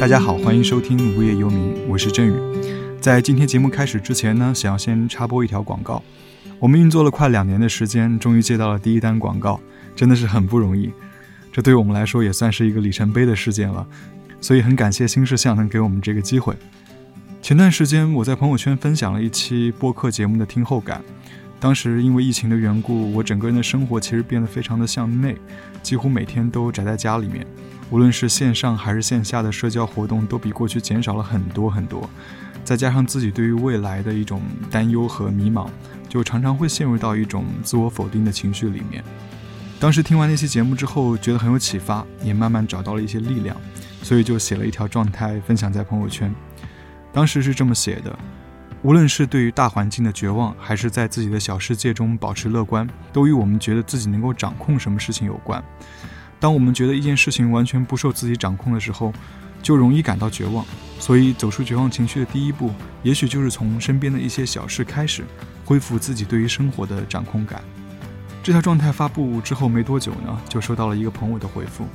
大家好，欢迎收听《无业游民》，我是振宇。在今天节目开始之前呢，想要先插播一条广告。我们运作了快两年的时间，终于接到了第一单广告，真的是很不容易。这对我们来说也算是一个里程碑的事件了，所以很感谢新事项能给我们这个机会。前段时间我在朋友圈分享了一期播客节目的听后感。当时因为疫情的缘故，我整个人的生活其实变得非常的向内，几乎每天都宅在家里面。无论是线上还是线下的社交活动，都比过去减少了很多很多。再加上自己对于未来的一种担忧和迷茫，就常常会陷入到一种自我否定的情绪里面。当时听完那期节目之后，觉得很有启发，也慢慢找到了一些力量，所以就写了一条状态分享在朋友圈。当时是这么写的：无论是对于大环境的绝望，还是在自己的小世界中保持乐观，都与我们觉得自己能够掌控什么事情有关。当我们觉得一件事情完全不受自己掌控的时候，就容易感到绝望。所以，走出绝望情绪的第一步，也许就是从身边的一些小事开始，恢复自己对于生活的掌控感。这条状态发布之后没多久呢，就收到了一个朋友的回复。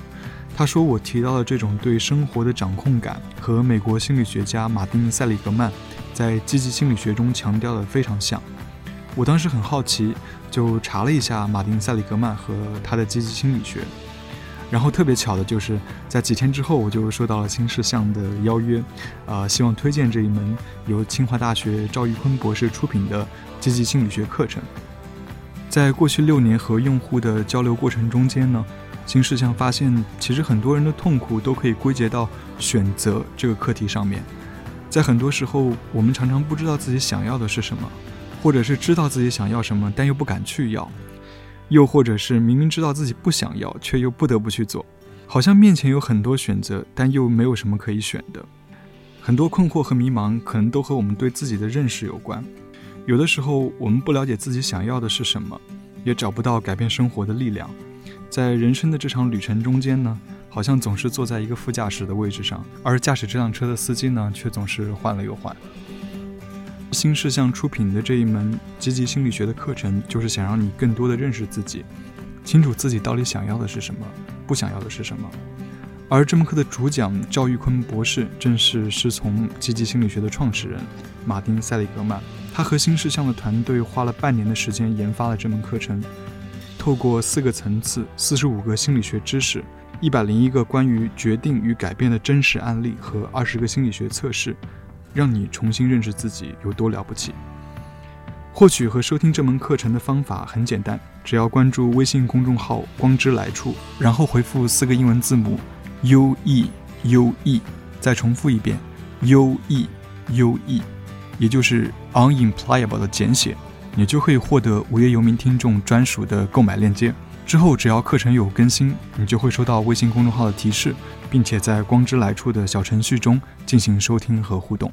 他说我提到的这种对生活的掌控感，和美国心理学家马丁·塞里格曼在积极心理学中强调的非常像。我当时很好奇，就查了一下马丁·塞里格曼和他的积极心理学。然后特别巧的就是在几天之后，我就收到了新事项的邀约，呃，希望推荐这一门由清华大学赵玉坤博士出品的积极心理学课程。在过去六年和用户的交流过程中间呢，新事项发现，其实很多人的痛苦都可以归结到选择这个课题上面。在很多时候，我们常常不知道自己想要的是什么，或者是知道自己想要什么，但又不敢去要。又或者是明明知道自己不想要，却又不得不去做，好像面前有很多选择，但又没有什么可以选的。很多困惑和迷茫，可能都和我们对自己的认识有关。有的时候，我们不了解自己想要的是什么，也找不到改变生活的力量。在人生的这场旅程中间呢，好像总是坐在一个副驾驶的位置上，而驾驶这辆车的司机呢，却总是换了又换。新事项出品的这一门积极心理学的课程，就是想让你更多的认识自己，清楚自己到底想要的是什么，不想要的是什么。而这门课的主讲赵玉坤博士，正是师从积极心理学的创始人马丁·塞里格曼。他和新事项的团队花了半年的时间研发了这门课程，透过四个层次、四十五个心理学知识、一百零一个关于决定与改变的真实案例和二十个心理学测试。让你重新认识自己有多了不起。获取和收听这门课程的方法很简单，只要关注微信公众号“光之来处”，然后回复四个英文字母 “U E U E”，再重复一遍 “U E U E”，也就是 “Unemployable” 的简写，你就可以获得无业游民听众专属的购买链接。之后，只要课程有更新，你就会收到微信公众号的提示，并且在“光之来处”的小程序中进行收听和互动。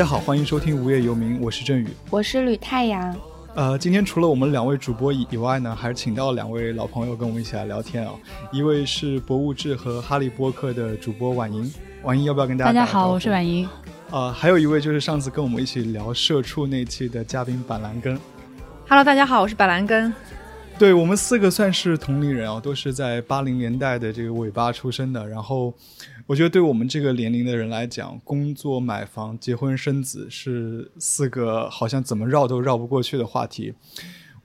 家好，欢迎收听《无业游民》，我是振宇，我是吕太阳。呃，今天除了我们两位主播以以外呢，还是请到了两位老朋友跟我们一起来聊天啊。一位是博物志和哈利波特的主播婉莹，婉莹要不要跟大家？大家好，我是婉莹。呃，还有一位就是上次跟我们一起聊社畜那期的嘉宾板蓝根。Hello，大家好，我是板蓝根。对我们四个算是同龄人啊，都是在八零年代的这个尾巴出生的，然后。我觉得对我们这个年龄的人来讲，工作、买房、结婚、生子是四个好像怎么绕都绕不过去的话题。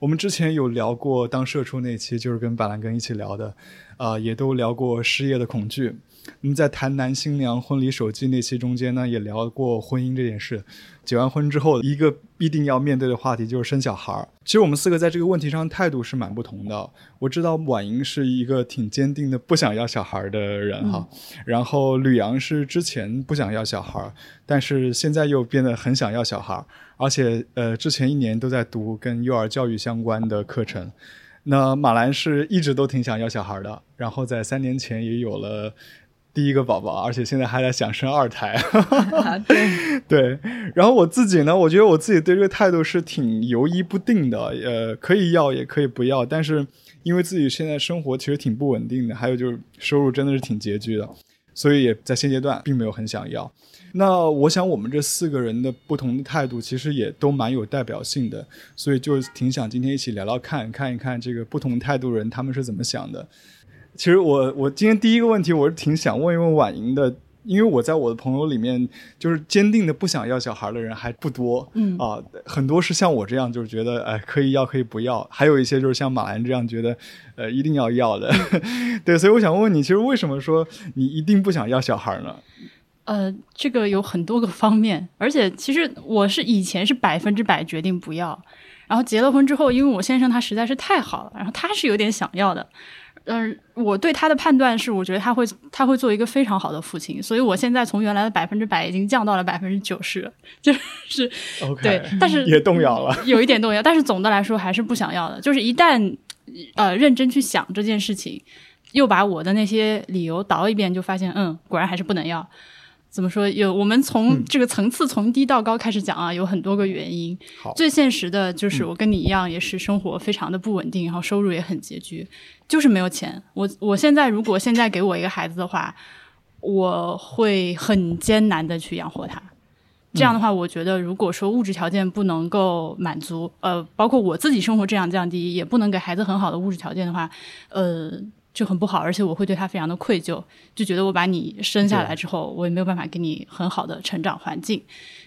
我们之前有聊过当社畜那期，就是跟板蓝根一起聊的，啊，也都聊过失业的恐惧。那么在谈男新娘婚礼手记那期中间呢，也聊过婚姻这件事。结完婚之后，一个必定要面对的话题就是生小孩儿。其实我们四个在这个问题上态度是蛮不同的。我知道婉莹是一个挺坚定的不想要小孩的人哈，然后吕阳是之前不想要小孩，但是现在又变得很想要小孩，而且呃之前一年都在读跟幼儿教育相关的课程。那马兰是一直都挺想要小孩的，然后在三年前也有了。第一个宝宝，而且现在还在想生二胎。对 对，然后我自己呢，我觉得我自己对这个态度是挺犹疑不定的，呃，可以要也可以不要，但是因为自己现在生活其实挺不稳定的，还有就是收入真的是挺拮据的，所以也在现阶段并没有很想要。那我想我们这四个人的不同的态度其实也都蛮有代表性的，所以就挺想今天一起聊聊看，看一看这个不同态度人他们是怎么想的。其实我我今天第一个问题我是挺想问一问婉莹的，因为我在我的朋友里面就是坚定的不想要小孩的人还不多，嗯。啊，很多是像我这样就是觉得哎可以要可以不要，还有一些就是像马兰这样觉得呃一定要要的，对，所以我想问问你，其实为什么说你一定不想要小孩呢？呃，这个有很多个方面，而且其实我是以前是百分之百决定不要，然后结了婚之后，因为我先生他实在是太好了，然后他是有点想要的，嗯、我对他的判断是，我觉得他会他会做一个非常好的父亲，所以我现在从原来的百分之百已经降到了百分之九十，就是。对但是也动摇了。有一点动摇，但是总的来说还是不想要的。就是一旦呃认真去想这件事情，又把我的那些理由倒一遍，就发现嗯，果然还是不能要。怎么说？有我们从这个层次从低到高开始讲啊，有很多个原因。最现实的就是我跟你一样，也是生活非常的不稳定，然后收入也很拮据，就是没有钱。我我现在如果现在给我一个孩子的话，我会很艰难的去养活他。这样的话，我觉得如果说物质条件不能够满足，呃，包括我自己生活质量降低，也不能给孩子很好的物质条件的话，呃，就很不好，而且我会对他非常的愧疚，就觉得我把你生下来之后，我也没有办法给你很好的成长环境，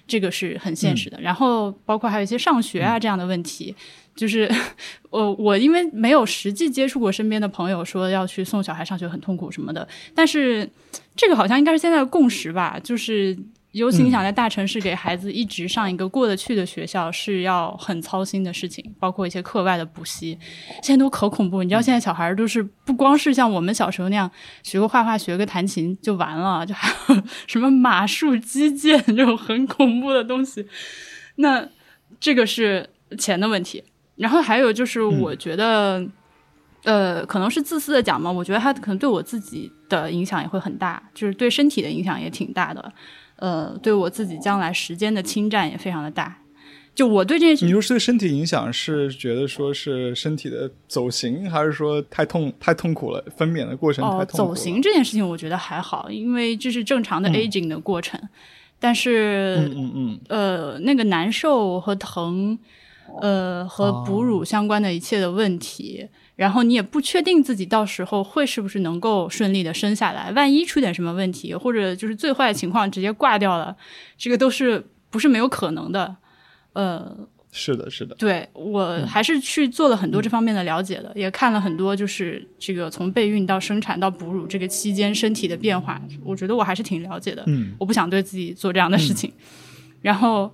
这个是很现实的。然后包括还有一些上学啊这样的问题，就是 我我因为没有实际接触过身边的朋友说要去送小孩上学很痛苦什么的，但是这个好像应该是现在的共识吧，就是。尤其你想在大城市给孩子一直上一个过得去的学校，是要很操心的事情，包括一些课外的补习，现在都可恐怖。你知道现在小孩儿都是不光是像我们小时候那样学个画画、学个弹琴就完了，就还有 什么马术、击剑这种很恐怖的东西。那这个是钱的问题，然后还有就是我觉得。呃，可能是自私的讲嘛，我觉得他可能对我自己的影响也会很大，就是对身体的影响也挺大的。呃，对我自己将来时间的侵占也非常的大。就我对这件事你说是对身体影响，是觉得说是身体的走形，还是说太痛太痛苦了，分娩的过程太哦，痛苦了？走形这件事情，我觉得还好，因为这是正常的嗯 aging 的过程。但是，嗯嗯嗯，呃，那个难受和疼，呃，和哺乳相关的一切的问题，然后你也不确定自己到时候会是不是能够顺利的生下来，万一出点什么问题，或者就是最坏的情况直接挂掉了，这个都是不是没有可能的。呃，是的，是的，对我还是去做了很多这方面的了解的，也看了很多，就是这个从备孕到生产到哺乳这个期间身体的变化，我觉得我还是挺了解的。嗯我不想对自己做这样的事情。然后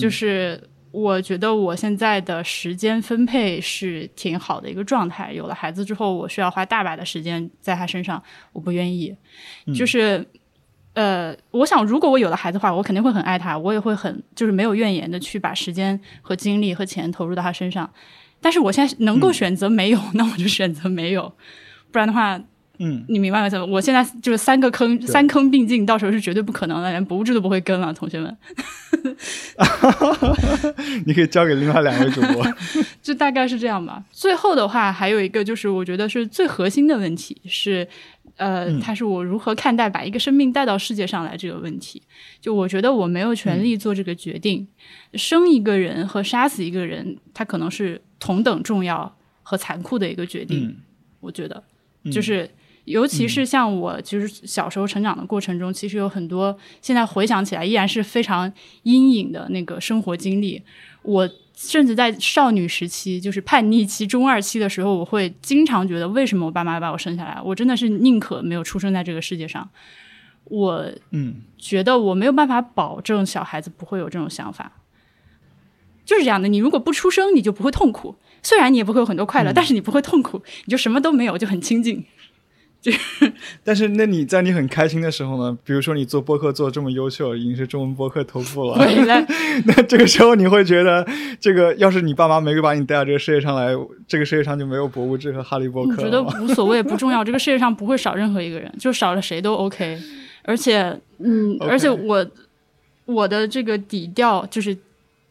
就是我觉得我现在的时间分配是挺好的一个状态。有了孩子之后，我需要花大把的时间在他身上，我不愿意。嗯就是呃，我想如果我有了孩子的话，我肯定会很爱他，我也会很就是没有怨言的去把时间和精力和钱投入到他身上。但是我现在能够选择没有，那我就选择没有，不然的话，嗯，你明白吗？我现在就是三个坑，三坑并进，到时候是绝对不可能的，连博物志都不会跟了，同学们。你可以交给另外两位主播。就大概是这样吧。最后的话，还有一个就是我觉得是最核心的问题是，呃，嗯它是我如何看待把一个生命带到世界上来这个问题。就我觉得我没有权利做这个决定，生一个人和杀死一个人，它可能是同等重要和残酷的一个决定。嗯我觉得，就是。尤其是像我，就是小时候成长的过程中，其实有很多现在回想起来依然是非常阴影的那个生活经历。我甚至在少女时期，就是叛逆期、中二期的时候，我会经常觉得，为什么我爸妈把我生下来？我真的是宁可没有出生在这个世界上。我嗯觉得我没有办法保证小孩子不会有这种想法，就是这样的。你如果不出生，你就不会痛苦。虽然你也不会有很多快乐，但是你不会痛苦，你就什么都没有，就很清静。就 但是，那你在你很开心的时候呢？比如说你做播客做这么优秀，已经是中文播客头部了。那这个时候你会觉得，这个要是你爸妈没把你带到这个世界上来，这个世界上就没有博物志和哈利波特我觉得 无所谓，不重要。这个世界上不会少任何一个人，就少了谁都 OK。而且，嗯而且我我的这个底调就是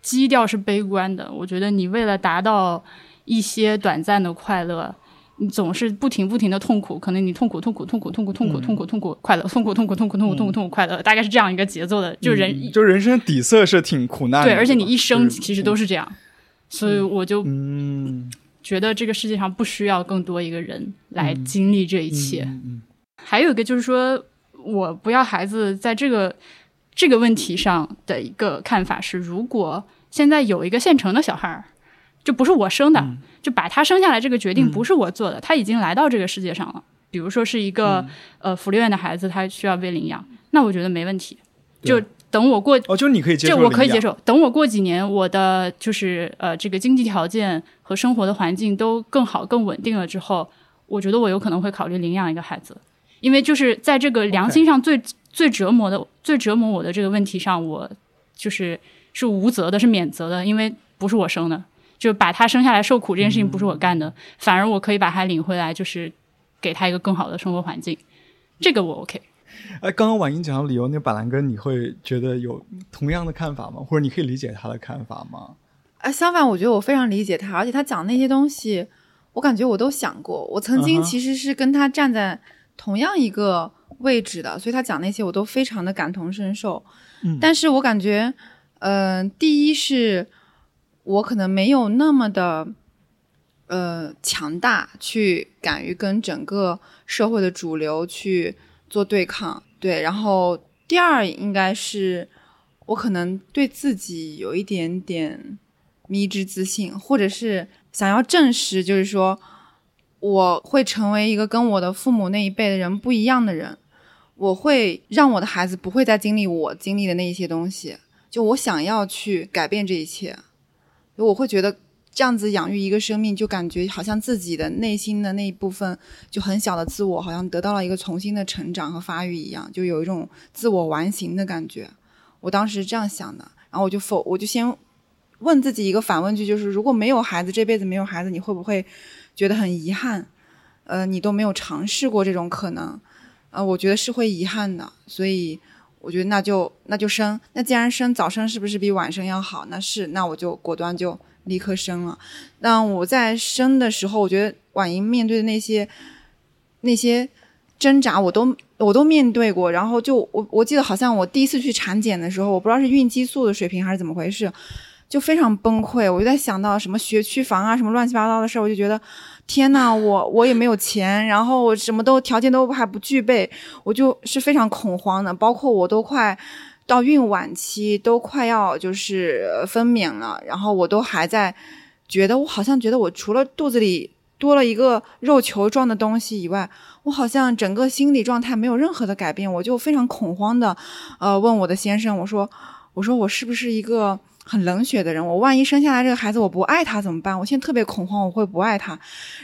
基调是悲观的。我觉得你为了达到一些短暂的快乐。你总是不停不停的痛苦，可能你痛苦痛苦痛苦痛苦痛苦痛苦痛苦快乐，痛苦痛苦痛苦痛苦痛苦痛苦快乐，大概是这样一个节奏的。就人嗯就人生底色是挺苦难的，对，而且你一生其实都是这样，所以我就嗯觉得这个世界上不需要更多一个人来经历这一切。还有一个就是说，我不要孩子，在这个这个问题上的一个看法是，如果现在有一个现成的小孩儿，就不是我生的，嗯就把他生下来这个决定不是我做的，他已经来到这个世界上了。比如说是一个、嗯呃福利院的孩子，他需要被领养，那我觉得没问题。就等我过哦，就你可以接受，这我可以接。受。等我过几年，我的就是呃这个经济条件和生活的环境都更好、更稳定了之后，我觉得我有可能会考虑领养一个孩子，因为就是在这个良心上最最折磨的、最折磨我的这个问题上，我就是是无责的，是免责的，因为不是我生的，就把他生下来受苦这件事情不是我干的，反而我可以把他领回来，就是给他一个更好的生活环境，这个我 OK。哎，刚刚婉莹讲的理由，那板蓝根，你会觉得有同样的看法吗？或者你可以理解他的看法吗？啊，相反，我觉得我非常理解他，而且他讲那些东西，我感觉我都想过。我曾经其实是跟他站在同样一个位置的，所以他讲那些我都非常的感同身受。嗯但是我感觉，嗯、第一是我可能没有那么的。呃，强大去敢于跟整个社会的主流去做对抗，对。然后第二应该是我可能对自己有一点点迷之自信，或者是想要证实，就是说我会成为一个跟我的父母那一辈的人不一样的人，我会让我的孩子不会再经历我经历的那一些东西，就我想要去改变这一切，我会觉得。这样子养育一个生命，就感觉好像自己的内心的那一部分，就很小的自我，好像得到了一个重新的成长和发育一样，就有一种自我完形的感觉。我当时是这样想的，然后我就否，我就先问自己一个反问句，就是如果没有孩子，这辈子没有孩子，你会不会觉得很遗憾？呃，你都没有尝试过这种可能，呃，我觉得是会遗憾的，所以我觉得那就那就生，那既然生早生是不是比晚生要好？那是，那我就果断就立刻生了。那我在生的时候，我觉得婉莹面对的那些那些挣扎，我都我都面对过。然后就我我记得好像我第一次去产检的时候，我不知道是孕激素的水平还是怎么回事，就非常崩溃。我就在想到什么学区房啊，什么乱七八糟的事，我就觉得天呐，我我也没有钱，然后我什么都条件都还不具备，我就是非常恐慌的。包括我都快到孕晚期，都快要就是分娩了，然后我都还在觉得，我好像觉得我除了肚子里多了一个肉球状的东西以外，我好像整个心理状态没有任何的改变，我就非常恐慌的，呃，问我的先生，我说，我说我是不是一个很冷血的人？我万一生下来这个孩子我不爱他怎么办？我现在特别恐慌，我会不爱他。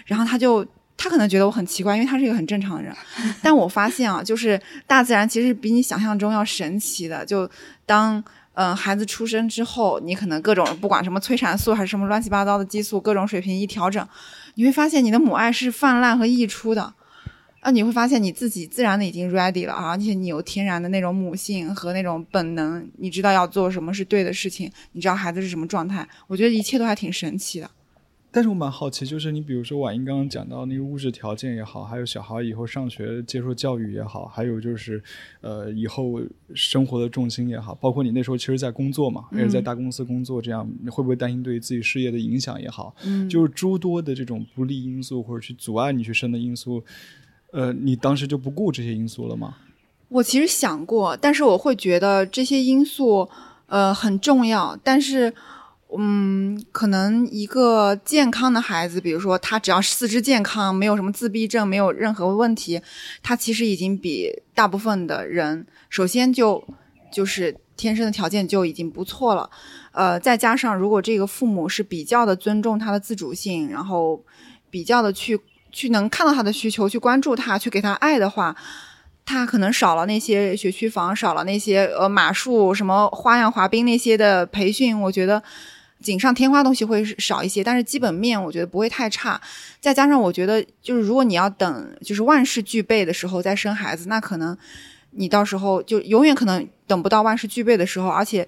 然后他就他可能觉得我很奇怪，因为他是一个很正常的人。但我发现啊，就是大自然其实比你想象中要神奇的。就当嗯、呃孩子出生之后，你可能各种不管什么催产素还是什么乱七八糟的激素，各种水平一调整，你会发现你的母爱是泛滥和溢出的。啊，你会发现你自己自然的已经 ready 了啊，而且你有天然的那种母性和那种本能，你知道要做什么是对的事情，你知道孩子是什么状态，我觉得一切都还挺神奇的。但是我蛮好奇，就是你比如说婉英刚刚讲到那个物质条件也好，还有小孩以后上学接受教育也好，还有就是呃以后生活的重心也好，包括你那时候其实在工作嘛，也是在大公司工作，这样你会不会担心对自己事业的影响也好，嗯，就是诸多的这种不利因素或者去阻碍你去生的因素，呃，你当时就不顾这些因素了吗？我其实想过，但是我会觉得这些因素呃很重要，但是。嗯，可能一个健康的孩子，比如说他只要四肢健康，没有什么自闭症，没有任何问题，他其实已经比大部分的人，首先就就是天生的条件就已经不错了。呃，再加上如果这个父母是比较的尊重他的自主性，然后比较的去去能看到他的需求，去关注他，去给他爱的话，他可能少了那些学区房，少了那些呃马术、什么花样滑冰那些的培训，我觉得锦上添花东西会少一些，但是基本面我觉得不会太差。再加上我觉得，就是如果你要等就是万事俱备的时候再生孩子，那可能你到时候就永远可能等不到万事俱备的时候，而且。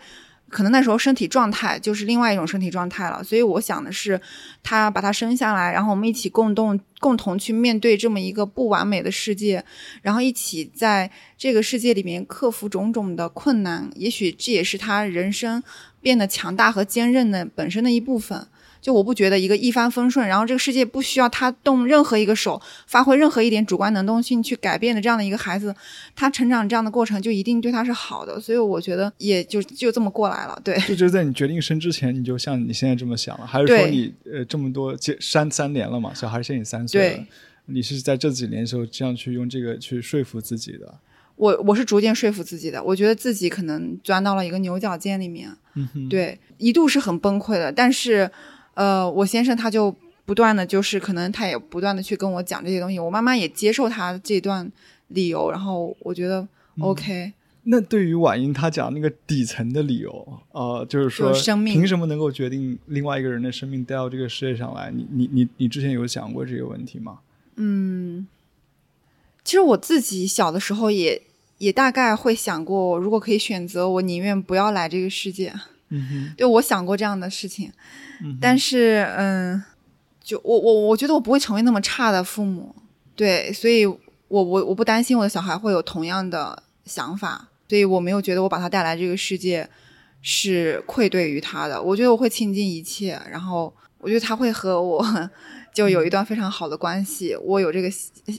可能那时候身体状态就是另外一种身体状态了，所以我想的是，他把他生下来，然后我们一起共动，共同去面对这么一个不完美的世界，然后一起在这个世界里面克服种种的困难，也许这也是他人生变得强大和坚韧的本身的一部分。就我不觉得一个一帆风顺，然后这个世界不需要他动任何一个手，发挥任何一点主观能动性去改变的这样的一个孩子，他成长这样的过程就一定对他是好的。所以我觉得也就就这么过来了。对，就就在你决定生之前，你就像你现在这么想了，还是说你呃这么多结三三年了嘛？小孩现在三岁了，你是在这几年的时候这样去用这个去说服自己的？我我是逐渐说服自己的，我觉得自己可能钻到了一个牛角尖里面，对，一度是很崩溃的，但是。呃，我先生他就不断的就是可能他也不断的去跟我讲这些东西，我妈妈也接受他这段理由，然后我觉得 OK。那对于婉英她讲那个底层的理由，呃，就是说凭什么能够决定另外一个人的生命带到这个世界上来？你你你你之前有想过这个问题吗？嗯，其实我自己小的时候也也大概会想过，如果可以选择，我宁愿不要来这个世界。嗯哼，对我想过这样的事情。但是，嗯，就我我我觉得我不会成为那么差的父母，对，所以我我我不担心我的小孩会有同样的想法，所以我没有觉得我把他带来这个世界是愧对于他的，我觉得我会倾尽一切，然后我觉得他会和我就有一段非常好的关系，我有这个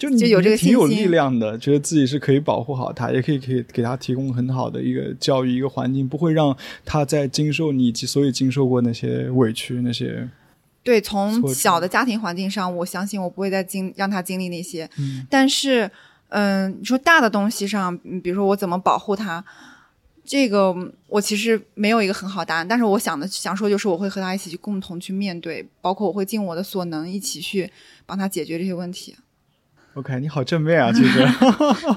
就就有这个挺有力量的，觉得自己是可以保护好他，也可以可以给他提供很好的一个教育一个环境，不会让他在经受你所以经受过那些委屈那些。对，从小的家庭环境上，我相信我不会再经让他经历那些。嗯，但是，嗯，你说大的东西上，比如说我怎么保护他？这个我其实没有一个很好答案，但是我想的想说就是我会和他一起去共同去面对，包括我会尽我的所能一起去帮他解决这些问题。OK，你好正面啊，其实。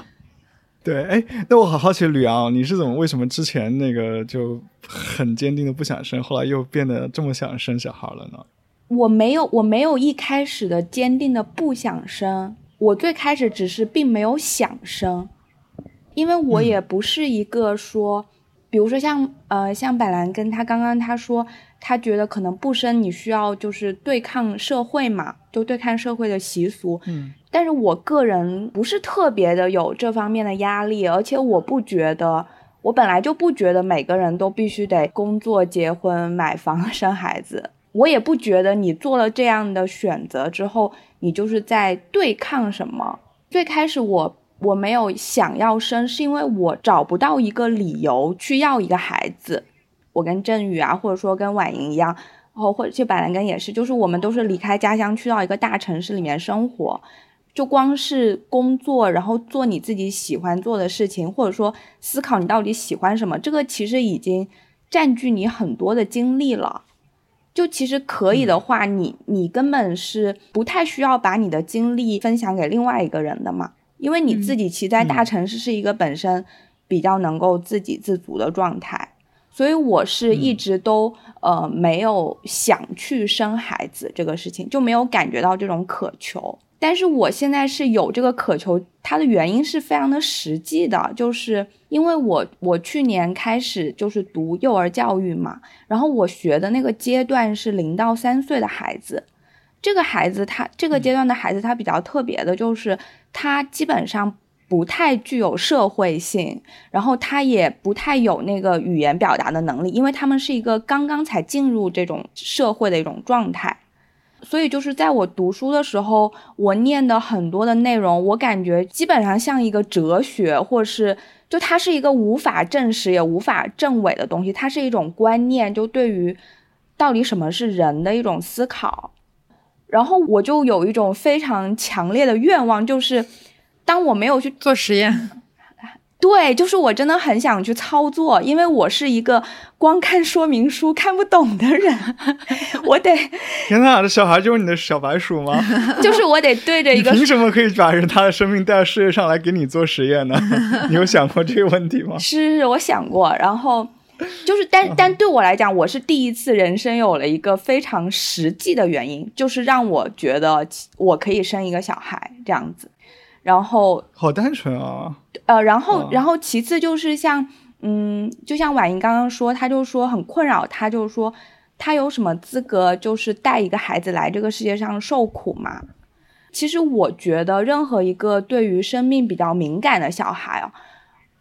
对，哎，那我好好奇吕昂，你是怎么为什么之前那个就很坚定的不想生，后来又变得这么想生小孩了呢？我没有，我没有一开始的坚定的不想生，我最开始只是并没有想生。因为我也不是一个说，比如说像呃像百兰根他刚刚他说，他觉得可能不生你需要就是对抗社会嘛，就对抗社会的习俗。嗯，但是我个人不是特别的有这方面的压力，而且我不觉得，我本来就不觉得每个人都必须得工作、结婚、买房、生孩子。我也不觉得你做了这样的选择之后，你就是在对抗什么。最开始我。我没有想要生，是因为我找不到一个理由去要一个孩子。我跟振宇啊，或者说跟婉莹一样，然后或者其实板蓝根也是，就是我们都是离开家乡去到一个大城市里面生活，就光是工作，然后做你自己喜欢做的事情，或者说思考你到底喜欢什么，这个其实已经占据你很多的精力了。就其实可以的话，你你根本是不太需要把你的精力分享给另外一个人的嘛。因为你自己其实在大城市是一个本身比较能够自给自足的状态，所以我是一直都呃没有想去生孩子这个事情，就没有感觉到这种渴求。但是我现在是有这个渴求，它的原因是非常的实际的，就是因为我我去年开始就是读幼儿教育嘛，然后我学的那个阶段是零到三岁的孩子，这个孩子他这个阶段的孩子他比较特别的就是。他基本上不太具有社会性，然后他也不太有那个语言表达的能力，因为他们是一个刚刚才进入这种社会的一种状态，所以就是在我读书的时候，我念的很多的内容，我感觉基本上像一个哲学，或是就它是一个无法证实也无法证伪的东西，它是一种观念，就对于到底什么是人的一种思考。然后我就有一种非常强烈的愿望，就是当我没有去做实验，对，就是我真的很想去操作，因为我是一个光看说明书看不懂的人，我得。天哪，这小孩就是你的小白鼠吗？就是我得对着一个。凭什么可以把人他的生命带到世界上来给你做实验呢？你有想过这个问题吗？是是，我想过。然后就是，但但对我来讲，我是第一次人生有了一个非常实际的原因，就是让我觉得我可以生一个小孩这样子。然后好单纯啊，呃，然后然后其次就是像，嗯，就像婉莹刚刚说，她就说很困扰，她就说她有什么资格就是带一个孩子来这个世界上受苦嘛？其实我觉得任何一个对于生命比较敏感的小孩啊，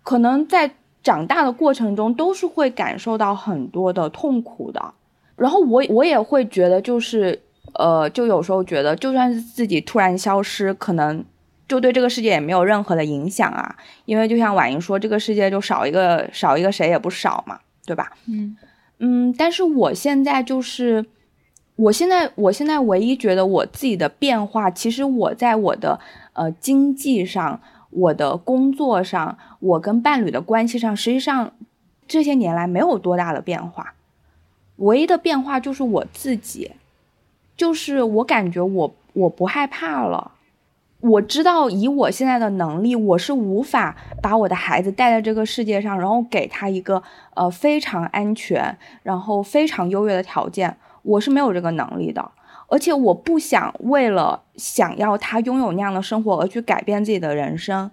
可能在长大的过程中都是会感受到很多的痛苦的。然后我我也会觉得就是，呃，就有时候觉得就算是自己突然消失，可能。就对这个世界也没有任何的影响啊，因为就像婉莹说，这个世界就少一个少一个谁也不少嘛，对吧？嗯嗯，但是我现在就是，我现在我现在唯一觉得我自己的变化，其实我在我的呃经济上、我的工作上、我跟伴侣的关系上，实际上这些年来没有多大的变化，唯一的变化就是我自己，就是我感觉我我不害怕了。我知道，以我现在的能力，我是无法把我的孩子带在这个世界上，然后给他一个呃非常安全，然后非常优越的条件。我是没有这个能力的，而且我不想为了想要他拥有那样的生活而去改变自己的人生，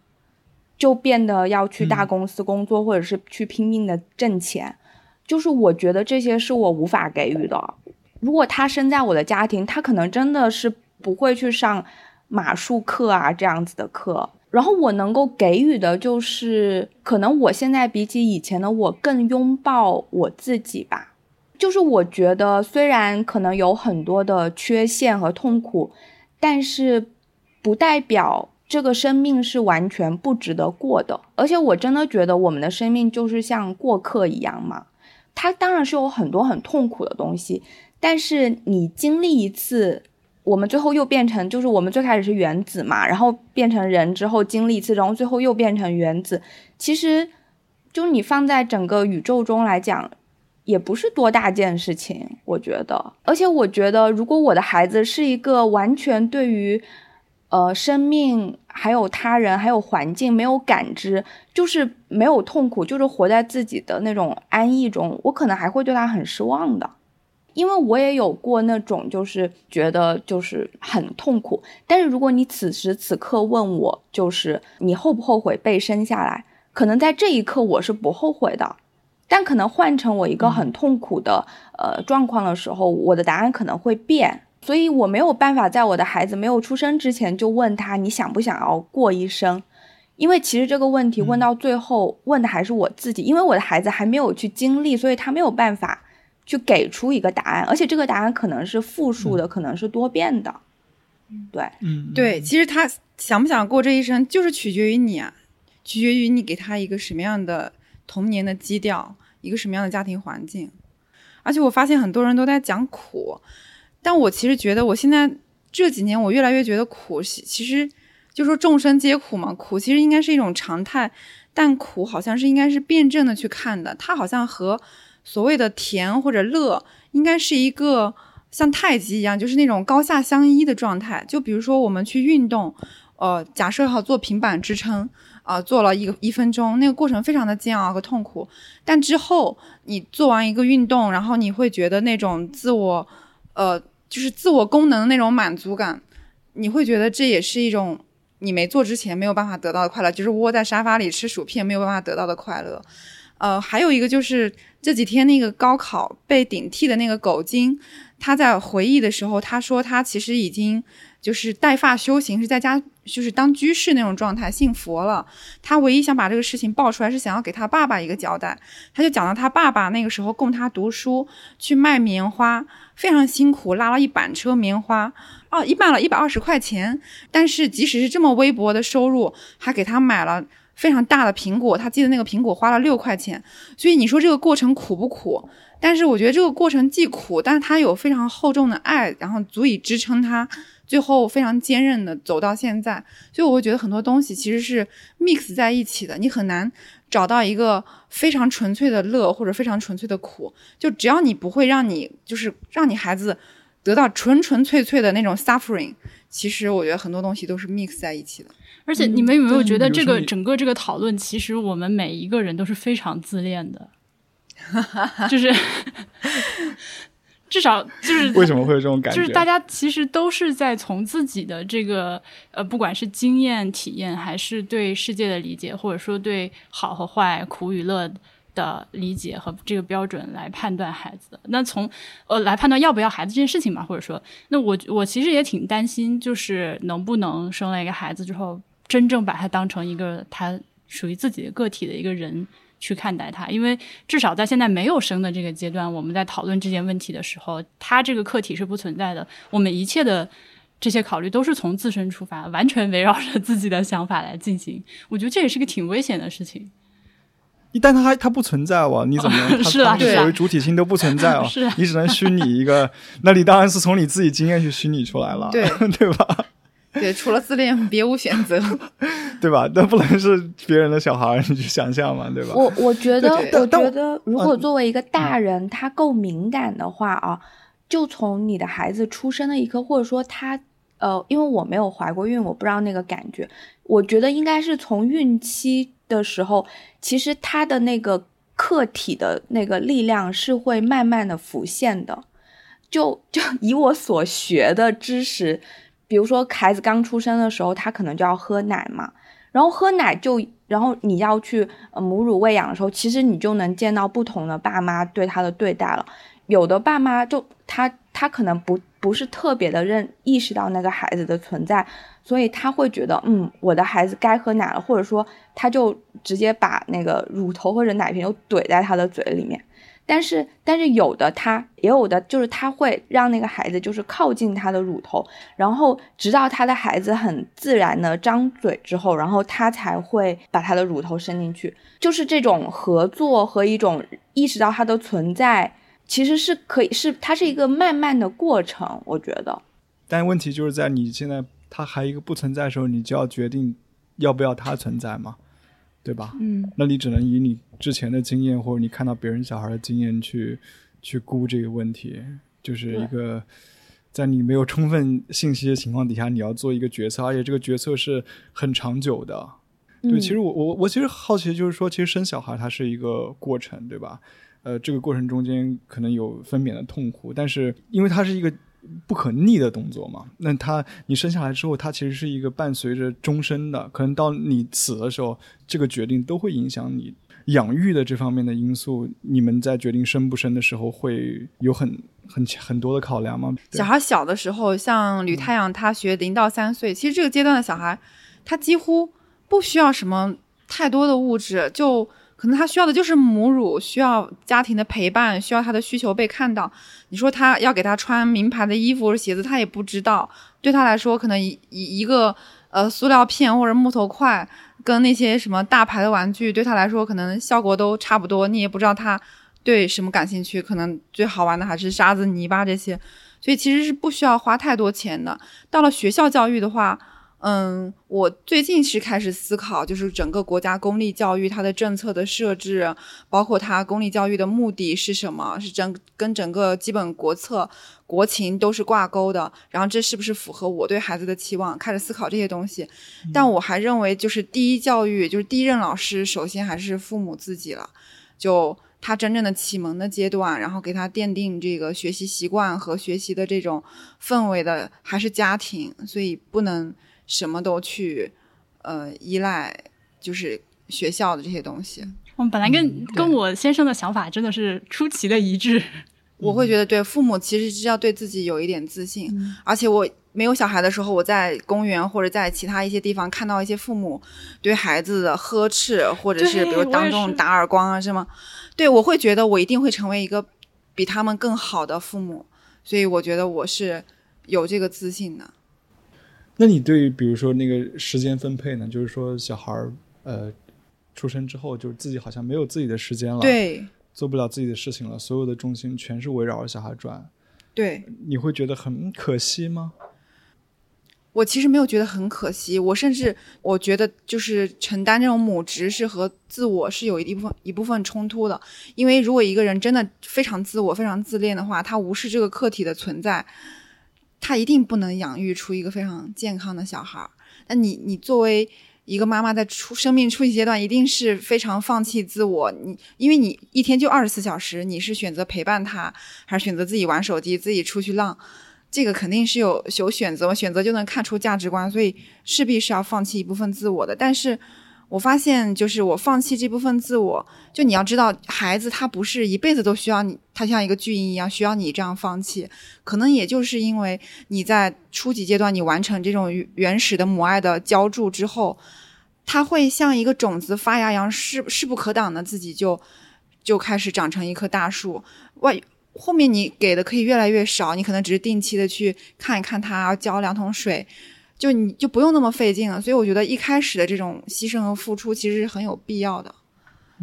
就变得要去大公司工作，或者是去拼命的挣钱。就是我觉得这些是我无法给予的。如果他生在我的家庭，他可能真的是不会去上。马术课啊，这样子的课，然后我能够给予的就是，可能我现在比起以前的我更拥抱我自己吧。就是我觉得，虽然可能有很多的缺陷和痛苦，但是不代表这个生命是完全不值得过的。而且我真的觉得，我们的生命就是像过客一样嘛。它当然是有很多很痛苦的东西，但是你经历一次。我们最后又变成，就是我们最开始是原子嘛，然后变成人之后经历一次，然后最后又变成原子。其实，就你放在整个宇宙中来讲，也不是多大件事情，我觉得。而且我觉得，如果我的孩子是一个完全对于，呃，生命还有他人还有环境没有感知，就是没有痛苦，就是活在自己的那种安逸中，我可能还会对他很失望的。因为我也有过那种，就是觉得就是很痛苦。但是如果你此时此刻问我，就是你后不后悔被生下来？可能在这一刻我是不后悔的，但可能换成我一个很痛苦的呃状况的时候，我的答案可能会变。所以我没有办法在我的孩子没有出生之前就问他你想不想要过一生，因为其实这个问题问到最后问的还是我自己，因为我的孩子还没有去经历，所以他没有办法。去给出一个答案，而且这个答案可能是复数的，可能是多变的。对，嗯，对，其实他想不想过这一生，就是取决于你啊，取决于你给他一个什么样的童年的基调，一个什么样的家庭环境。而且我发现很多人都在讲苦，但我其实觉得，我现在这几年我越来越觉得苦，其实就说众生皆苦嘛，苦其实应该是一种常态，但苦好像是应该是辩证的去看的，它好像和。所谓的甜或者乐，应该是一个像太极一样，就是那种高下相依的状态。就比如说我们去运动，呃，假设好做平板支撑，啊，做了一个一分钟，那个过程非常的煎熬和痛苦。但之后你做完一个运动，然后你会觉得那种自我，呃，就是自我功能的那种满足感，你会觉得这也是一种你没做之前没有办法得到的快乐，就是窝在沙发里吃薯片没有办法得到的快乐。呃，还有一个就是这几天那个高考被顶替的那个狗精，他在回忆的时候，他说他其实已经就是带发修行，是在家就是当居士那种状态，信佛了。他唯一想把这个事情爆出来，是想要给他爸爸一个交代。他就讲到他爸爸那个时候供他读书，去卖棉花，非常辛苦，拉了一板车棉花，哦，一卖了一百二十块钱。但是即使是这么微薄的收入，还给他买了。非常大的苹果，他记得那个苹果花了六块钱，所以你说这个过程苦不苦？但是我觉得这个过程既苦，但是他有非常厚重的爱，然后足以支撑他最后非常坚韧的走到现在。所以我会觉得很多东西其实是 mix 在一起的，你很难找到一个非常纯粹的乐或者非常纯粹的苦。就只要你不会让你就是让你孩子得到纯纯粹粹的那种 suffering，其实我觉得很多东西都是 mix 在一起的。而且你们有没有觉得这个整个这个讨论，其实我们每一个人都是非常自恋的，就是至少就是 为什么会有这种感觉？就是大家其实都是在从自己的这个呃，不管是经验、体验，还是对世界的理解，或者说对好和坏、苦与乐的理解和这个标准来判断孩子的。那从呃来判断要不要孩子这件事情嘛，或者说，那我我其实也挺担心，就是能不能生了一个孩子之后，真正把他当成一个他属于自己的个体的一个人。去看待它，因为至少在现在没有生的这个阶段，我们在讨论这件问题的时候，它这个客体是不存在的。我们一切的这些考虑都是从自身出发，完全围绕着自己的想法来进行。我觉得这也是个挺危险的事情。但它还它不存在啊，你怎么 它是啊它是啊所谓主体性都不存在哦，是啊你只能虚拟一个，那你当然是从你自己经验去虚拟出来了，对 对吧？对，除了自恋别无选择。对吧？那不能是别人的小孩，你去想象嘛，对吧？我我觉得，我觉得，如果嗯作为一个大人，他够敏感的话啊，就从你的孩子出生的一刻，或者说他呃，因为我没有怀过孕，我不知道那个感觉。我觉得应该是从孕期的时候，其实他的那个客体的那个力量是会慢慢的浮现的。就就以我所学的知识，比如说孩子刚出生的时候，他可能就要喝奶嘛，然后喝奶就，然后你要去呃母乳喂养的时候，其实你就能见到不同的爸妈对他的对待了。有的爸妈就他他可能不不是特别的认意识到那个孩子的存在，所以他会觉得嗯我的孩子该喝奶了，或者说他就直接把那个乳头或者奶瓶就怼在他的嘴里面。但是但是有的他也有的就是他会让那个孩子就是靠近他的乳头，然后直到他的孩子很自然的张嘴之后，然后他才会把他的乳头伸进去。就是这种合作和一种意识到它的存在，其实是可以是它是一个慢慢的过程，我觉得。但问题就是在你现在它还一个不存在的时候，你就要决定要不要它存在嘛，对吧？嗯，那你只能以你之前的经验或者你看到别人小孩的经验去去估这个问题，就是一个在你没有充分信息的情况底下，你要做一个决策，而且这个决策是很长久的。对，嗯其实我我我其实好奇，就是说，其实生小孩它是一个过程，对吧？呃，这个过程中间可能有分娩的痛苦，但是因为它是一个不可逆的动作嘛，那它你生下来之后，它其实是一个伴随着终身的，可能到你死的时候，这个决定都会影响你养育的这方面的因素。你们在决定生不生的时候，会有很很很多的考量吗？小孩小的时候，像吕太阳，他学零到三岁，其实这个阶段的小孩，他几乎不需要什么太多的物质，就可能他需要的就是母乳，需要家庭的陪伴，需要他的需求被看到。你说他要给他穿名牌的衣服鞋子，他也不知道。对他来说，可能一一个呃塑料片或者木头块，跟那些什么大牌的玩具，对他来说可能效果都差不多。你也不知道他对什么感兴趣，可能最好玩的还是沙子、泥巴这些。所以其实是不需要花太多钱的。到了学校教育的话，嗯，我最近是开始思考，就是整个国家公立教育它的政策的设置，包括它公立教育的目的是什么，是整跟整个基本国策、国情都是挂钩的。然后这是不是符合我对孩子的期望？开始思考这些东西。但我还认为，就是第一教育，就是第一任老师，首先还是父母自己了。就他真正的启蒙的阶段，然后给他奠定这个学习习惯和学习的这种氛围的，还是家庭，所以不能什么都去呃依赖，就是学校的这些东西。我本来跟、嗯跟我先生的想法真的是出奇的一致。我会觉得，对父母其实是要对自己有一点自信，嗯而且我没有小孩的时候，我在公园或者在其他一些地方看到一些父母对孩子的呵斥，或者是比如当众打耳光啊什么，对我会觉得我一定会成为一个比他们更好的父母，所以我觉得我是有这个自信的。那你对比如说那个时间分配呢？就是说小孩儿呃出生之后，就是自己好像没有自己的时间了，，对做不了自己的事情了，所有的重心全是围绕着小孩转，对，你会觉得很可惜吗？我其实没有觉得很可惜，我甚至我觉得就是承担这种母职是和自我是有一部分一部分冲突的，因为如果一个人真的非常自我、非常自恋的话，他无视这个客体的存在，他一定不能养育出一个非常健康的小孩儿。那你你作为一个妈妈，在初生命初期阶段，一定是非常放弃自我，你因为你一天就二十四小时，你是选择陪伴他，还是选择自己玩手机、自己出去浪？这个肯定是有有选择，选择就能看出价值观，所以势必是要放弃一部分自我的。但是我发现，就是我放弃这部分自我，就你要知道，孩子他不是一辈子都需要你，他像一个巨婴一样需要你这样放弃。可能也就是因为你在初级阶段你完成这种原始的母爱的浇筑之后，它会像一个种子发芽一样，势势不可挡的自己就就开始长成一棵大树。外后面你给的可以越来越少，你可能只是定期的去看一看它，浇两桶水，就你就不用那么费劲了。所以我觉得一开始的这种牺牲和付出其实是很有必要的，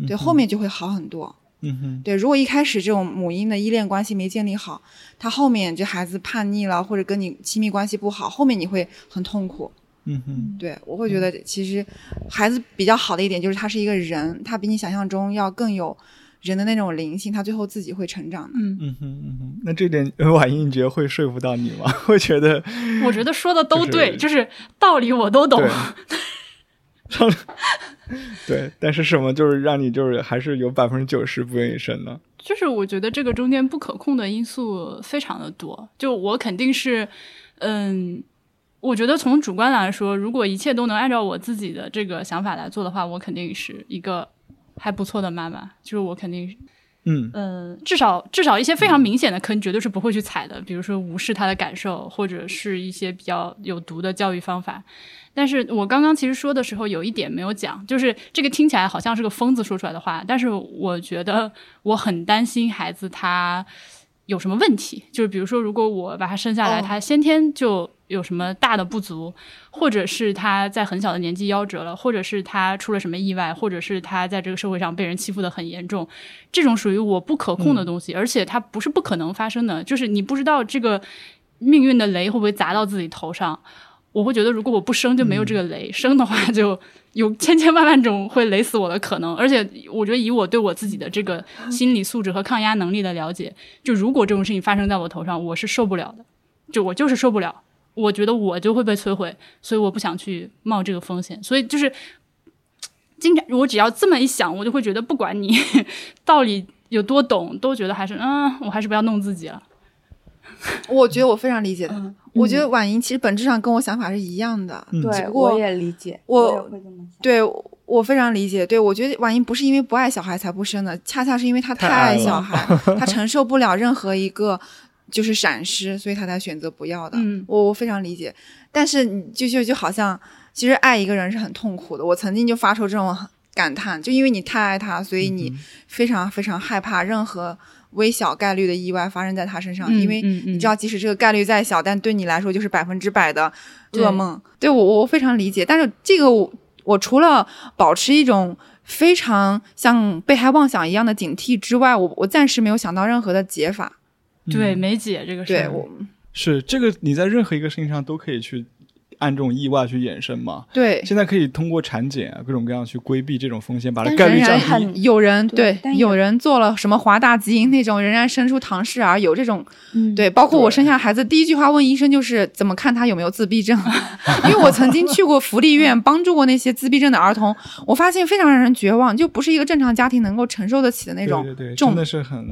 对，后面就会好很多。嗯哼，对，如果一开始这种母婴的依恋关系没建立好，他后面这孩子叛逆了，或者跟你亲密关系不好，后面你会很痛苦。嗯哼，对我会觉得，其实孩子比较好的一点就是他是一个人，他比你想象中要更有人的那种灵性，他最后自己会成长的。嗯，嗯哼，嗯哼，那这点呃 婉英，你觉得会说服到你吗？会觉得我觉得说的都就是对，就是道理我都懂。对，对，但是什么就是让你就是还是有百分之九十不愿意生呢？就是我觉得这个中间不可控的因素非常的多，就我肯定是，嗯，我觉得从主观来说，如果一切都能按照我自己的这个想法来做的话，我肯定是一个还不错的妈妈，就是我肯定嗯嗯，至少至少一些非常明显的坑绝对是不会去踩的，比如说无视他的感受，或者是一些比较有毒的教育方法。但是我刚刚其实说的时候有一点没有讲，就是这个听起来好像是个疯子说出来的话，但是我觉得我很担心孩子他有什么问题，就是比如说如果我把他生下来，哦他先天就有什么大的不足，或者是他在很小的年纪夭折了，或者是他出了什么意外，或者是他在这个社会上被人欺负的很严重，这种属于我不可控的东西，而且它不是不可能发生的，就是你不知道这个命运的雷会不会砸到自己头上。我会觉得，如果我不生就没有这个雷，生的话就有千千万万种会雷死我的可能。而且，我觉得以我对我自己的这个心理素质和抗压能力的了解，就如果这种事情发生在我头上，我是受不了的，就我就是受不了。我觉得我就会被摧毁，所以我不想去冒这个风险。所以就是，经常我只要这么一想，我就会觉得，不管你 道理有多懂，都觉得还是嗯，我还是不要弄自己了。我觉得我非常理解的。嗯我觉得婉莹其实本质上跟我想法是一样的。嗯对，不过我也理解，我也会这么想。对我非常理解。对我觉得婉莹不是因为不爱小孩才不生的，恰恰是因为她太爱小孩，她承受不了任何一个就是闪失，所以她才选择不要的。嗯我我非常理解。但是你就就就好像，其实爱一个人是很痛苦的。我曾经就发出这种感叹，就因为你太爱他，所以嗯你非常非常害怕任何微小概率的意外发生在他身上，嗯因为你知道，即使这个概率再小，但对你来说就是百分之百的噩梦。对我我非常理解，但是这个我我除了保持一种非常像被害妄想一样的警惕之外，我我暂时没有想到任何的解法。对，没解这个事儿。对我是这个，你在任何一个事情上都可以去按这种意外去衍生嘛。对，现在可以通过产检啊，各种各样去规避这种风险，把它但概率降低。很有人对有人做了什么华大基因那种，仍然生出唐氏儿，有这种嗯，对，包括我生下孩子，第一句话问医生就是怎么看他有没有自闭症，因为我曾经去过福利院，帮助过那些自闭症的儿童，我发现非常让人绝望，就不是一个正常家庭能够承受得起的那种对对对，重真的是很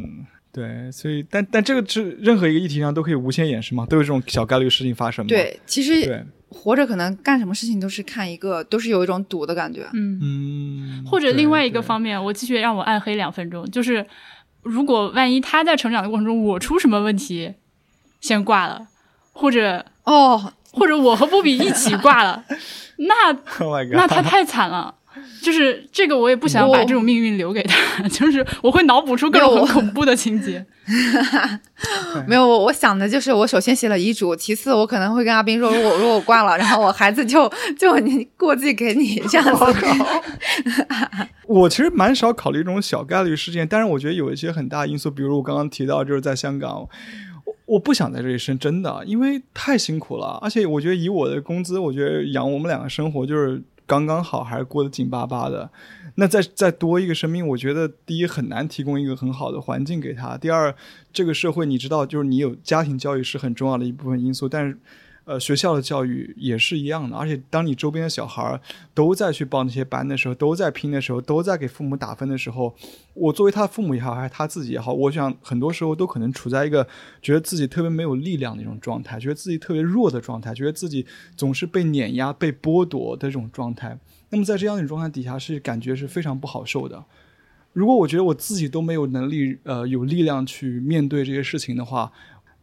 对，所以但但这个是任何一个议题上都可以无限衍生嘛，都有这种小概率事情发生嘛。对，其实对，活着可能干什么事情都是看一个，都是有一种赌的感觉。嗯，嗯，或者另外一个方面，我继续让我暗黑两分钟，就是如果万一他在成长的过程中我出什么问题，先挂了，或者哦，或者我和波比一起挂了，那 Oh 那他太惨了。就是这个，我也不想把这种命运留给他，就是我会脑补出各种很恐怖的情节。没有，我我想的就是，我首先写了遗嘱，其次我可能会跟阿斌说，如果如果我挂了，然后我孩子就就你过继给你这样子。我其实蛮少考虑这种小概率事件，但是我觉得有一些很大因素，比如我刚刚提到，就是在香港，我我不想在这里生，真的，因为太辛苦了，而且我觉得以我的工资，我觉得养我们两个生活就是刚刚好，还是过得紧巴巴的。那再再多一个生命，我觉得第一很难提供一个很好的环境给他，第二，这个社会你知道，就是你有家庭教育是很重要的一部分因素，但是。呃，学校的教育也是一样的，而且当你周边的小孩都在去报那些班的时候，都在拼的时候，都在给父母打分的时候，我作为他的父母也好，还是他自己也好，我想很多时候都可能处在一个觉得自己特别没有力量的一种状态，觉得自己特别弱的状态，觉得自己总是被碾压、被剥夺的这种状态。那么在这样一种状态底下，是感觉是非常不好受的。如果我觉得我自己都没有能力，呃，有力量去面对这些事情的话。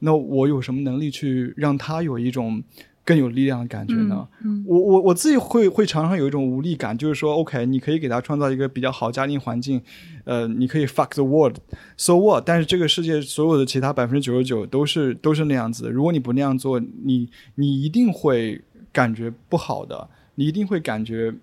那我有什么能力去让他有一种更有力量的感觉呢？我我我自己会会常常有一种无力感，就是说，OK，你可以给他创造一个比较好家庭环境，呃，你可以 fuck the world，so what？但是这个世界所有的其他百分之九十九都是都是那样子。如果你不那样做，你你一定会感觉不好的，你一定会感觉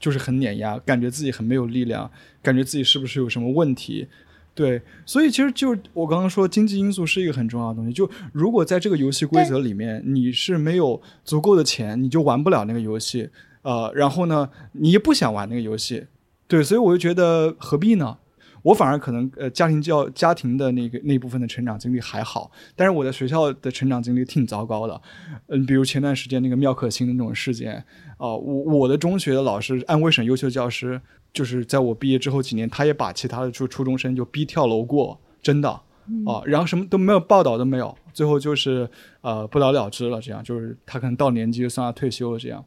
就是很碾压，感觉自己很没有力量，感觉自己是不是有什么问题。对，所以其实就我刚刚说，经济因素是一个很重要的东西。就如果在这个游戏规则里面，你是没有足够的钱，你就玩不了那个游戏。呃，然后呢，你也不想玩那个游戏。对，所以我就觉得何必呢？我反而可能呃，家庭教家庭的那个那部分的成长经历还好，但是我在学校的成长经历挺糟糕的。嗯，比如前段时间那个妙可心的那种事件啊，我我的中学的老师，安徽省优秀教师。就是在我毕业之后几年，他也把其他的初初中生就逼跳楼过，真的啊，然后什么都没有报道都没有，最后就是呃不了了之了，这样就是他可能到年纪就算他退休了，这样，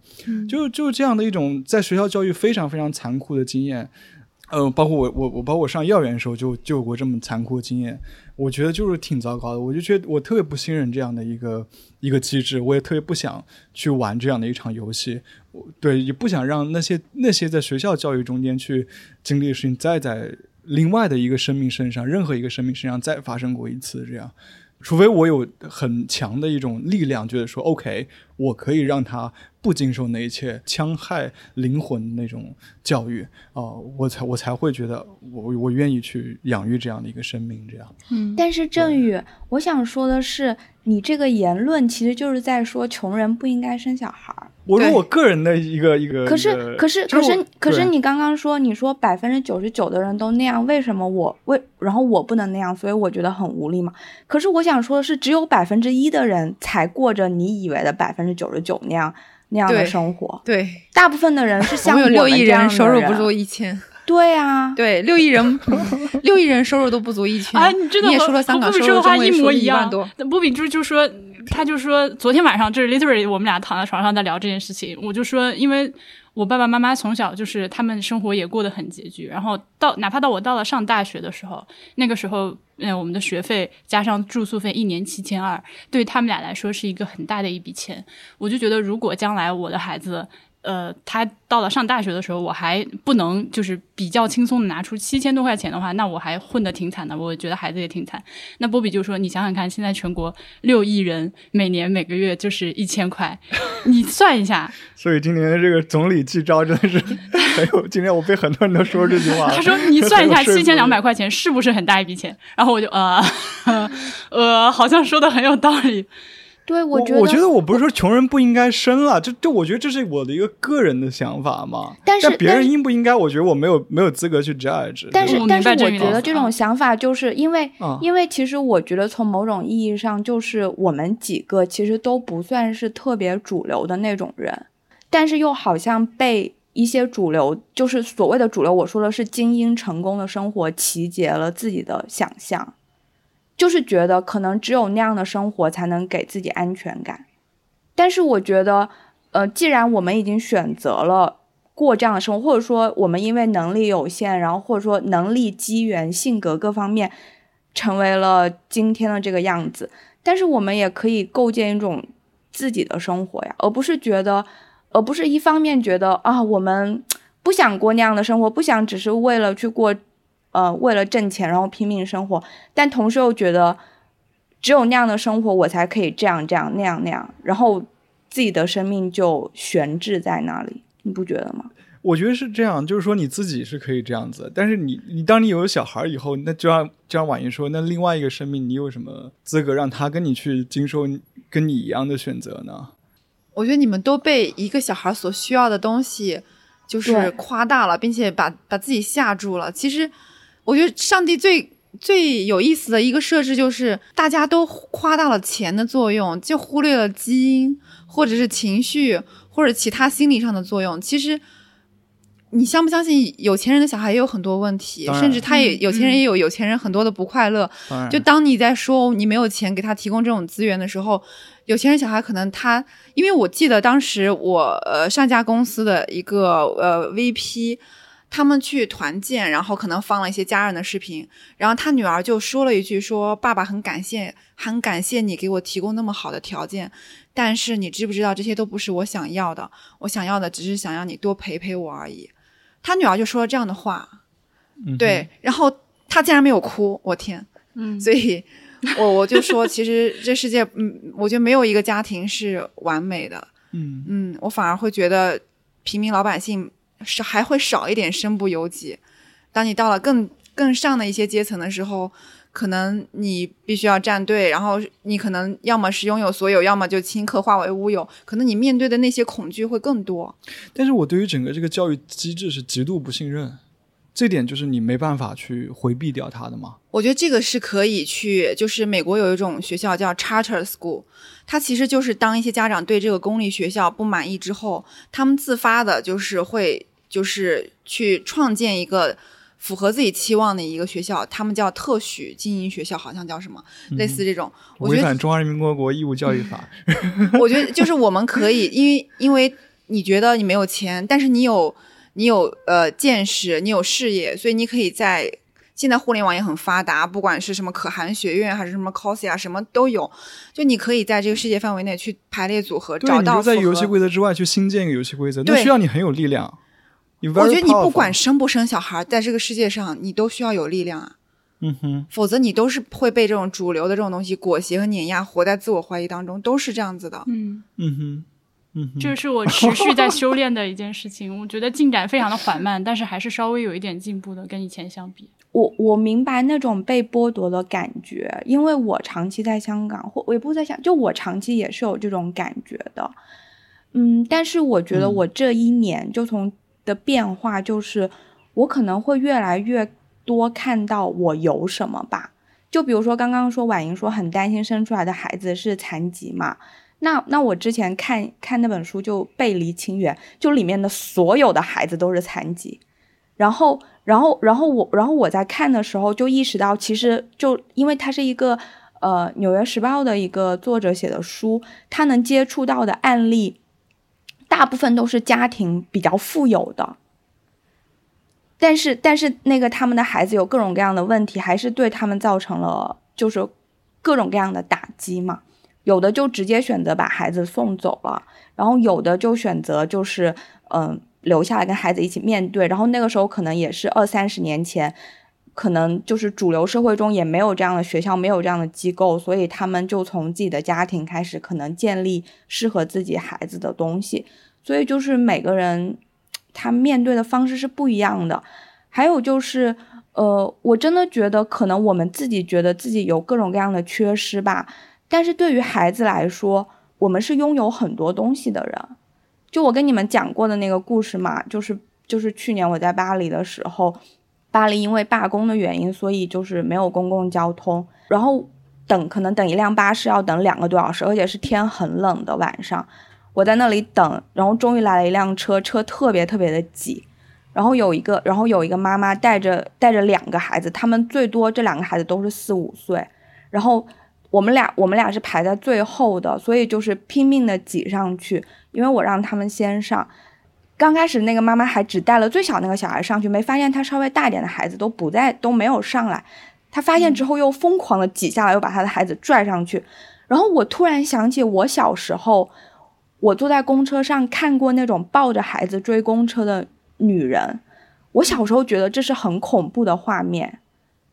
就就这样的一种在学校教育非常非常残酷的经验。呃，包括我我我，包括我上幼儿园的时候就就有过这么残酷的经验，我觉得就是挺糟糕的。我就觉得我特别不信任这样的一个一个机制，我也特别不想去玩这样的一场游戏。对，也不想让那些那些在学校教育中间去经历的事情再在另外的一个生命身上，任何一个生命身上再发生过一次这样。除非我有很强的一种力量，觉得说 OK，我可以让他。不经受那一切戕害灵魂那种教育啊，我才我才会觉得我我愿意去养育这样的一个生命，这样。嗯，但是郑宇，我想说的是，你这个言论其实就是在说穷人不应该生小孩。我说我个人的一个一个。可是可是可是可是你刚刚说你说百分之九十九的人都那样，为什么我为然后我不能那样？所以我觉得很无力嘛。可是我想说的是，只有百分之一的人才过着你以为的百分之九十九那样。那样的生活，对，大部分的人是像我们六亿人收入不足一千，对啊，对，六亿人，六亿人收入都不足一千，啊，你真的也说了香港收入话一模一样。波比就就说，他就说，昨天晚上就是 literally 我们俩躺在床上在聊这件事情，我就说，因为。我爸爸妈妈从小就是他们生活也过得很拮据，然后到哪怕到我到了上大学的时候，那个时候，嗯，我们的学费加上住宿费一年七千二，对他们俩来说是一个很大的一笔钱。我就觉得，如果将来我的孩子，呃，他到了上大学的时候，我还不能就是比较轻松的拿出七千多块钱的话，那我还混得挺惨的。我觉得孩子也挺惨。那波比就说：“你想想看，现在全国六亿人，每年每个月就是一千块，你算一下。”所以今年的这个总理记招真的是 很有。今天我被很多人都说这句话。他说：“你算一下，七千两百块钱是不是很大一笔钱？”然后我就呃呃，好像说的很有道理。对，我觉得，我觉得我不是说穷人不应该生了，这这，我觉得这是我的一个个人的想法嘛。但是别人应不应该，我觉得我没有没有资格去 judge。但是但是，我觉得这种想法就是因为，因为其实我觉得从某种意义上，就是我们几个其实都不算是特别主流的那种人，但是又好像被一些主流，就是所谓的主流，我说的是精英成功的生活，集结了自己的想象。就是觉得可能只有那样的生活才能给自己安全感，但是我觉得，呃，既然我们已经选择了过这样的生活，或者说我们因为能力有限，然后或者说能力、机缘、性格各方面成为了今天的这个样子，但是我们也可以构建一种自己的生活呀，而不是觉得，而不是一方面觉得啊，我们不想过那样的生活，不想只是为了去过，呃，为了挣钱然后拼命生活，但同时又觉得只有那样的生活我才可以这样这样那样那样，然后自己的生命就悬置在那里，你不觉得吗？我觉得是这样，就是说你自己是可以这样子，但是你你当你有了小孩以后，那就像就像婉莹说，那另外一个生命，你有什么资格让他跟你去经受跟你一样的选择呢？我觉得你们都被一个小孩所需要的东西就是夸大了，并且把把自己吓住了。其实，我觉得上帝最最有意思的一个设置就是，大家都夸大了钱的作用，就忽略了基因或者是情绪或者其他心理上的作用。其实。你相不相信有钱人的小孩也有很多问题，甚至他也有钱人也有有钱人很多的不快乐。就当你在说你没有钱给他提供这种资源的时候，有钱人小孩可能他，因为我记得当时我呃上家公司的一个呃 VP，他们去团建，然后可能放了一些家人的视频，然后他女儿就说了一句说爸爸很感谢很感谢你给我提供那么好的条件，但是你知不知道这些都不是我想要的，我想要的只是想让你多陪陪我而已。他女儿就说了这样的话，对，然后他竟然没有哭，我天，嗯，所以，我我就说，其实这世界，嗯，我觉得没有一个家庭是完美的，嗯。嗯，我反而会觉得平民老百姓是还会少一点身不由己。当你到了更更上的一些阶层的时候。可能你必须要站队，然后你可能要么是拥有所有，要么就顷刻化为乌有。可能你面对的那些恐惧会更多。但是我对于整个这个教育机制是极度不信任，这点就是你没办法去回避掉它的嘛？我觉得这个是可以去，就是美国有一种学校叫 charter school，它其实就是当一些家长对这个公立学校不满意之后，他们自发的就是会就是去创建一个。符合自己期望的一个学校，他们叫特许经营学校，好像叫什么，类似这种。违反中华人民共和国义务教育法。我觉得就是我们可以，因为因为你觉得你没有钱，但是你有你有呃见识，你有事业，所以你可以在现在互联网也很发达，不管是什么可汗学院还是什么 cos 啊，什么都有，就你可以在这个世界范围内去排列组合，找到在游戏规则之外去新建一个游戏规则，那需要你很有力量。我觉得你不管生不生小孩，在这个世界上，你都需要有力量啊。嗯哼，否则你都是会被这种主流的这种东西裹挟和碾压，活在自我怀疑当中，都是这样子的。嗯嗯哼，嗯，这是我持续在修炼的一件事情。我觉得进展非常的缓慢，但是还是稍微有一点进步的，跟以前相比。我我明白那种被剥夺的感觉，因为我长期在香港，或我也不在想，就我长期也是有这种感觉的。嗯，但是我觉得我这一年就从。的变化就是，我可能会越来越多看到我有什么吧。就比如说刚刚说婉莹说很担心生出来的孩子是残疾嘛，那那我之前看看那本书就《背离亲缘》，就里面的所有的孩子都是残疾。然后然后然后我然后我在看的时候就意识到，其实就因为它是一个呃《纽约时报》的一个作者写的书，他能接触到的案例。大部分都是家庭比较富有的，但是但是那个他们的孩子有各种各样的问题，还是对他们造成了就是各种各样的打击嘛。有的就直接选择把孩子送走了，然后有的就选择就是嗯留下来跟孩子一起面对。然后那个时候可能也是二三十年前。可能就是主流社会中也没有这样的学校，没有这样的机构，所以他们就从自己的家庭开始，可能建立适合自己孩子的东西。所以就是每个人他面对的方式是不一样的。还有就是，呃，我真的觉得可能我们自己觉得自己有各种各样的缺失吧，但是对于孩子来说，我们是拥有很多东西的人。就我跟你们讲过的那个故事嘛，就是就是去年我在巴黎的时候。巴黎因为罢工的原因，所以就是没有公共交通，然后等可能等一辆巴士要等两个多小时，而且是天很冷的晚上，我在那里等，然后终于来了一辆车，车特别特别的挤，然后有一个，然后有一个妈妈带着带着两个孩子，他们最多这两个孩子都是四五岁，然后我们俩我们俩是排在最后的，所以就是拼命的挤上去，因为我让他们先上。刚开始那个妈妈还只带了最小那个小孩上去，没发现他稍微大一点的孩子都不在，都没有上来。他发现之后又疯狂的挤下来，又把他的孩子拽上去。然后我突然想起我小时候，我坐在公车上看过那种抱着孩子追公车的女人。我小时候觉得这是很恐怖的画面，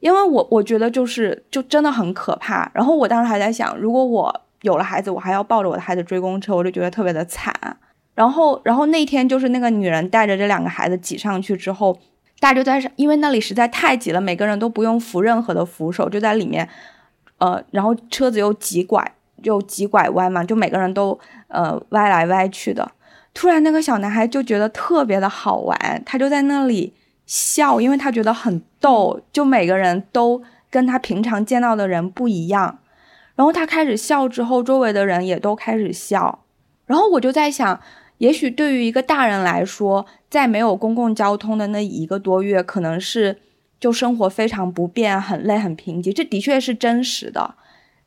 因为我我觉得就是就真的很可怕。然后我当时还在想，如果我有了孩子，我还要抱着我的孩子追公车，我就觉得特别的惨。然后，然后那天就是那个女人带着这两个孩子挤上去之后，大家就在，因为那里实在太挤了，每个人都不用扶任何的扶手，就在里面，呃，然后车子又急拐又急拐弯嘛，就每个人都呃歪来歪去的。突然，那个小男孩就觉得特别的好玩，他就在那里笑，因为他觉得很逗，就每个人都跟他平常见到的人不一样。然后他开始笑之后，周围的人也都开始笑。然后我就在想。也许对于一个大人来说，在没有公共交通的那一个多月，可能是就生活非常不便、很累、很贫瘠，这的确是真实的。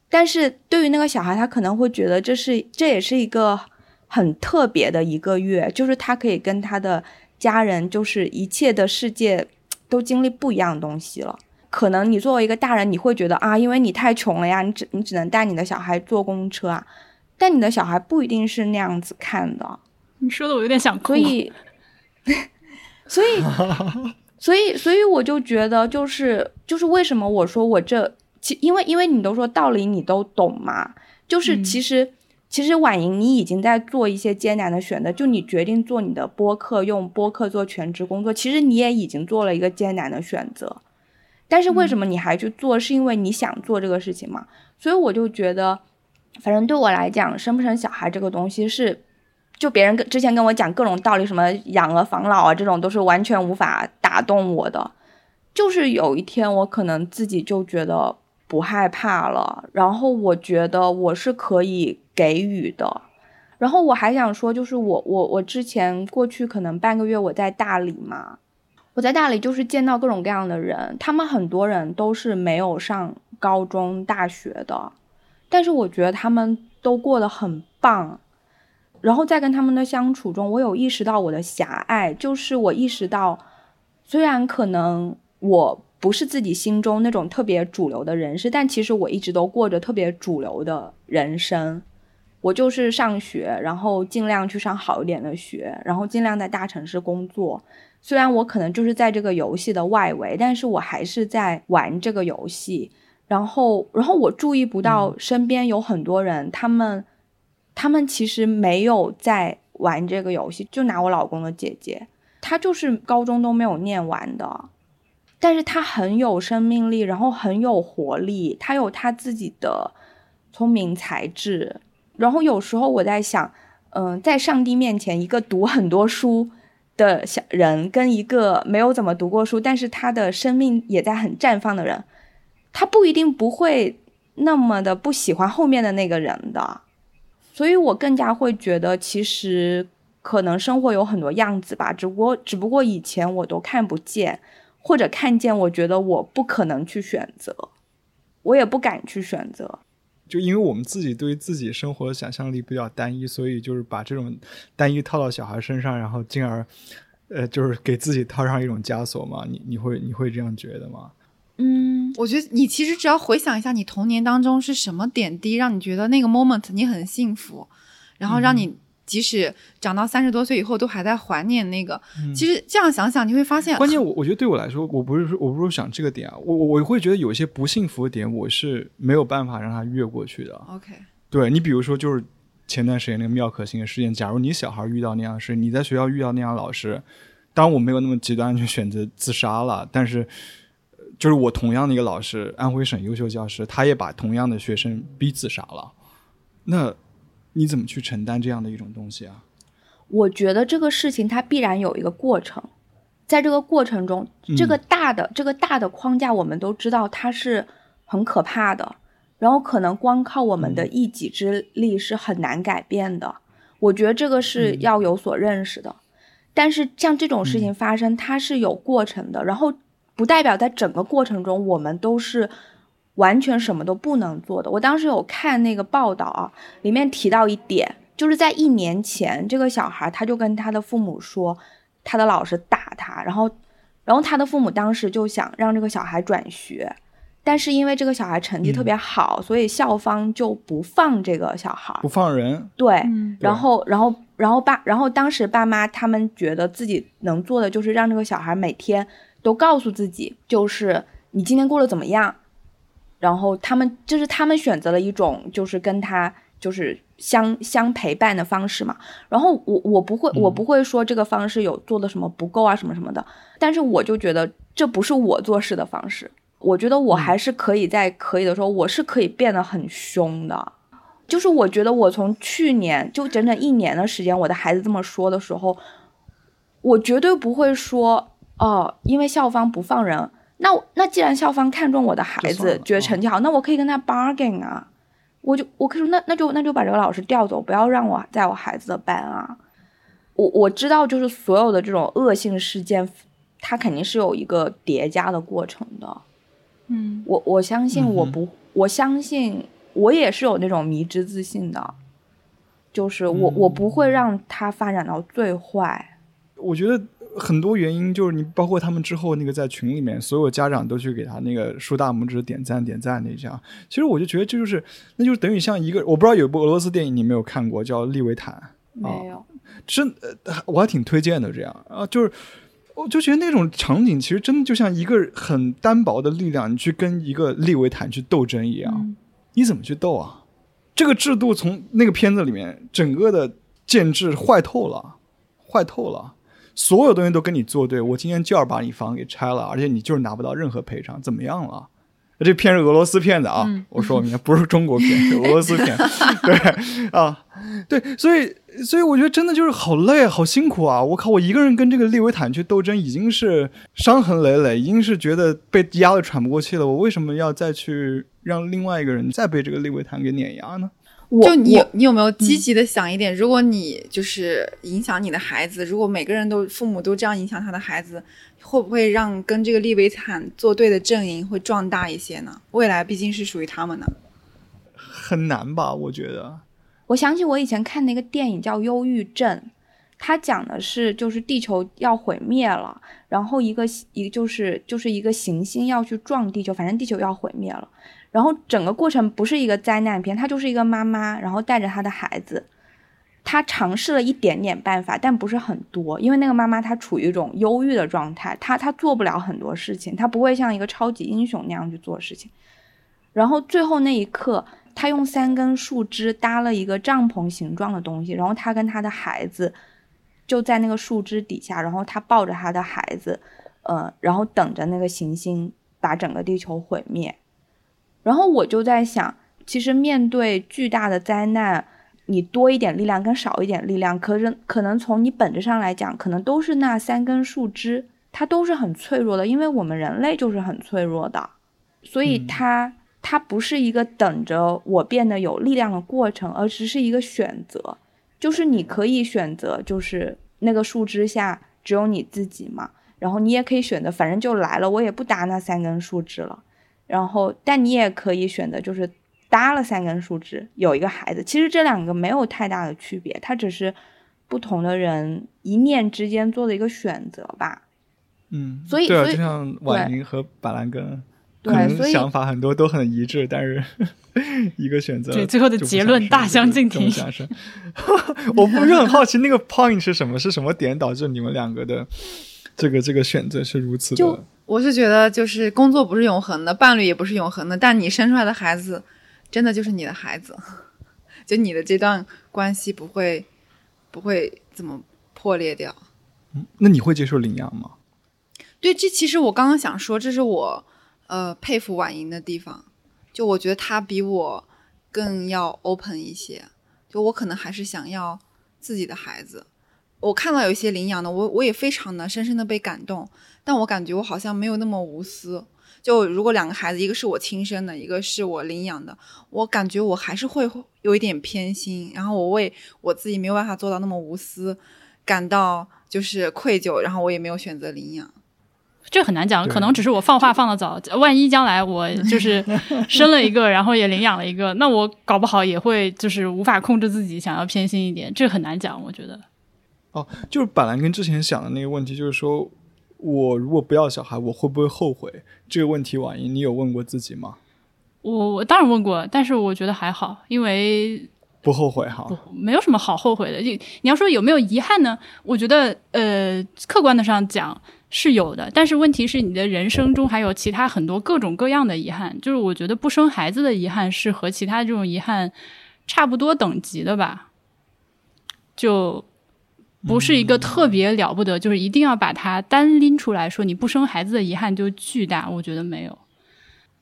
但是对于那个小孩，他可能会觉得这是这也是一个很特别的一个月，就是他可以跟他的家人，就是一切的世界都经历不一样的东西了。可能你作为一个大人，你会觉得啊，因为你太穷了呀，你只你只能带你的小孩坐公车啊，但你的小孩不一定是那样子看的。你说的我有点想哭，所以，所以，所以，所以我就觉得，就是就是为什么我说我这，其因为因为你都说道理你都懂嘛，就是其实其实婉莹你已经在做一些艰难的选择，就你决定做你的播客，用播客做全职工作，其实你也已经做了一个艰难的选择，但是为什么你还去做？是因为你想做这个事情嘛？所以我就觉得，反正对我来讲，生不生小孩这个东西是。就别人跟之前跟我讲各种道理，什么养儿防老啊，这种都是完全无法打动我的。就是有一天我可能自己就觉得不害怕了，然后我觉得我是可以给予的。然后我还想说，就是我我我之前过去可能半个月我在大理嘛，我在大理就是见到各种各样的人，他们很多人都是没有上高中大学的，但是我觉得他们都过得很棒。然后在跟他们的相处中，我有意识到我的狭隘，就是我意识到，虽然可能我不是自己心中那种特别主流的人士，但其实我一直都过着特别主流的人生。我就是上学，然后尽量去上好一点的学，然后尽量在大城市工作。虽然我可能就是在这个游戏的外围，但是我还是在玩这个游戏。然后，然后我注意不到身边有很多人，他们。他们其实没有在玩这个游戏，就拿我老公的姐姐，她就是高中都没有念完的，但是她很有生命力，然后很有活力，她有她自己的聪明才智。然后有时候我在想，嗯，在上帝面前，一个读很多书的小人，跟一个没有怎么读过书，但是他的生命也在很绽放的人，他不一定不会那么的不喜欢后面的那个人的。所以我更加会觉得，其实可能生活有很多样子吧，只不过只不过以前我都看不见，或者看见，我觉得我不可能去选择，我也不敢去选择。就因为我们自己对于自己生活的想象力比较单一，所以就是把这种单一套到小孩身上，然后进而，呃，就是给自己套上一种枷锁嘛。你你会你会这样觉得吗？嗯，我觉得你其实只要回想一下，你童年当中是什么点滴让你觉得那个 moment 你很幸福，然后让你即使长到三十多岁以后都还在怀念那个。其实这样想想，你会发现，关键我我觉得对我来说，我不是说我不是想这个点啊，我我会觉得有一些不幸福的点，我是没有办法让他越过去的。OK，对你比如说就是前段时间那个妙可欣的事件，假如你小孩遇到那样的事，你在学校遇到那样老师，当然我没有那么极端去选择自杀了，但是。就是我同样的一个老师，安徽省优秀教师，他也把同样的学生逼自杀了。那你怎么去承担这样的一种东西啊？我觉得这个事情它必然有一个过程，在这个过程中，这个大的这个大的框架我们都知道它是很可怕的，然后可能光靠我们的一己之力是很难改变的。我觉得这个是要有所认识的。但是像这种事情发生，它是有过程的，然后。不代表在整个过程中我们都是完全什么都不能做的。我当时有看那个报道啊，里面提到一点，就是在一年前，这个小孩他就跟他的父母说，他的老师打他，然后，然后他的父母当时就想让这个小孩转学，但是因为这个小孩成绩特别好，所以校方就不放这个小孩，不放人。对，然后，然后然后爸，然后当时爸妈他们觉得自己能做的就是让这个小孩每天都告诉自己，就是你今天过得怎么样。然后他们就是他们选择了一种就是跟他就是相相陪伴的方式嘛。然后我我不会我不会说这个方式有做的什么不够啊什么什么的，但是我就觉得这不是我做事的方式。我觉得我还是可以在可以的时候，我是可以变得很凶的。就是我觉得我从去年就整整一年的时间，我的孩子这么说的时候，我绝对不会说哦，因为校方不放人。那那既然校方看中我的孩子，觉得成绩好，那我可以跟他 bargain 啊。我就我可以说，那那就那就把这个老师调走，不要让我在我孩子的班啊。我我知道，就是所有的这种恶性事件，它肯定是有一个叠加的过程的。嗯，我我相信我不，我相信我也是有那种迷之自信的，就是我我不会让他发展到最坏。我觉得很多原因就是你包括他们之后那个在群里面，所有家长都去给他那个竖大拇指点赞点赞那一下。其实我就觉得这就是，那就是等于像一个，我不知道有一部俄罗斯电影你没有看过，叫《利维坦》。没有。真，我还挺推荐的。这样啊，就是。我就觉得那种场景其实真的就像一个很单薄的力量，你去跟一个利维坦去斗争一样，你怎么去斗啊？这个制度从那个片子里面整个的建制坏透了，坏透了，所有东西都跟你作对。我今天就要把你房给拆了，而且你就是拿不到任何赔偿，怎么样了？这骗是俄罗斯骗子啊，我说明不是中国骗，是俄罗斯骗。对啊，对，所以所以我觉得真的就是好累，好辛苦啊！我靠，我一个人跟这个利维坦去斗争，已经是伤痕累累，已经是觉得被压得喘不过气了。我为什么要再去让另外一个人再被这个利维坦给碾压呢？就你，你有没有积极的想一点？如果你就是影响你的孩子，如果每个人都父母都这样影响他的孩子，会不会让跟这个利维坦作对的阵营会壮大一些呢？未来毕竟是属于他们的，很难吧？我觉得。我想起我以前看那个电影叫《忧郁症》，它讲的是就是地球要毁灭了，然后一个一就是就是一个行星要去撞地球，反正地球要毁灭了。然后整个过程不是一个灾难片，它就是一个妈妈，然后带着她的孩子，她尝试了一点点办法，但不是很多，因为那个妈妈她处于一种忧郁的状态，她她做不了很多事情，她不会像一个超级英雄那样去做事情。然后最后那一刻，她用三根树枝搭了一个帐篷形状的东西，然后她跟她的孩子就在那个树枝底下，然后她抱着她的孩子，呃，然后等着那个行星把整个地球毁灭。然后我就在想，其实面对巨大的灾难，你多一点力量跟少一点力量，可是可能从你本质上来讲，可能都是那三根树枝，它都是很脆弱的，因为我们人类就是很脆弱的，所以它它不是一个等着我变得有力量的过程，而只是一个选择，就是你可以选择，就是那个树枝下只有你自己嘛，然后你也可以选择，反正就来了，我也不搭那三根树枝了。然后，但你也可以选择，就是搭了三根树枝，有一个孩子。其实这两个没有太大的区别，它只是不同的人一念之间做的一个选择吧。嗯，所以，对啊，就像婉莹和板蓝根，对，所以想法很多都很一致，但是 一个选择，对，最后的结论大相径庭。我不是很好奇那个 point 是什么，是什么点导致你们两个的这个这个选择是如此的？我是觉得，就是工作不是永恒的，伴侣也不是永恒的，但你生出来的孩子，真的就是你的孩子，就你的这段关系不会不会怎么破裂掉。嗯，那你会接受领养吗？对，这其实我刚刚想说，这是我呃佩服婉莹的地方，就我觉得她比我更要 open 一些，就我可能还是想要自己的孩子。我看到有一些领养的，我我也非常的深深的被感动。但我感觉我好像没有那么无私。就如果两个孩子，一个是我亲生的，一个是我领养的，我感觉我还是会有一点偏心。然后我为我自己没有办法做到那么无私，感到就是愧疚。然后我也没有选择领养。这很难讲，可能只是我放话放的早。万一将来我就是 生了一个，然后也领养了一个，那我搞不好也会就是无法控制自己，想要偏心一点。这很难讲，我觉得。哦，就是板蓝根之前想的那个问题，就是说。我如果不要小孩，我会不会后悔？这个问题，婉莹，你有问过自己吗？我我当然问过，但是我觉得还好，因为不后悔哈，没有什么好后悔的。就你要说有没有遗憾呢？我觉得呃，客观的上讲是有的，但是问题是你的人生中还有其他很多各种各样的遗憾。就是我觉得不生孩子的遗憾是和其他这种遗憾差不多等级的吧，就不是一个特别了不得，就是一定要把它单拎出来说你不生孩子的遗憾就巨大。我觉得没有，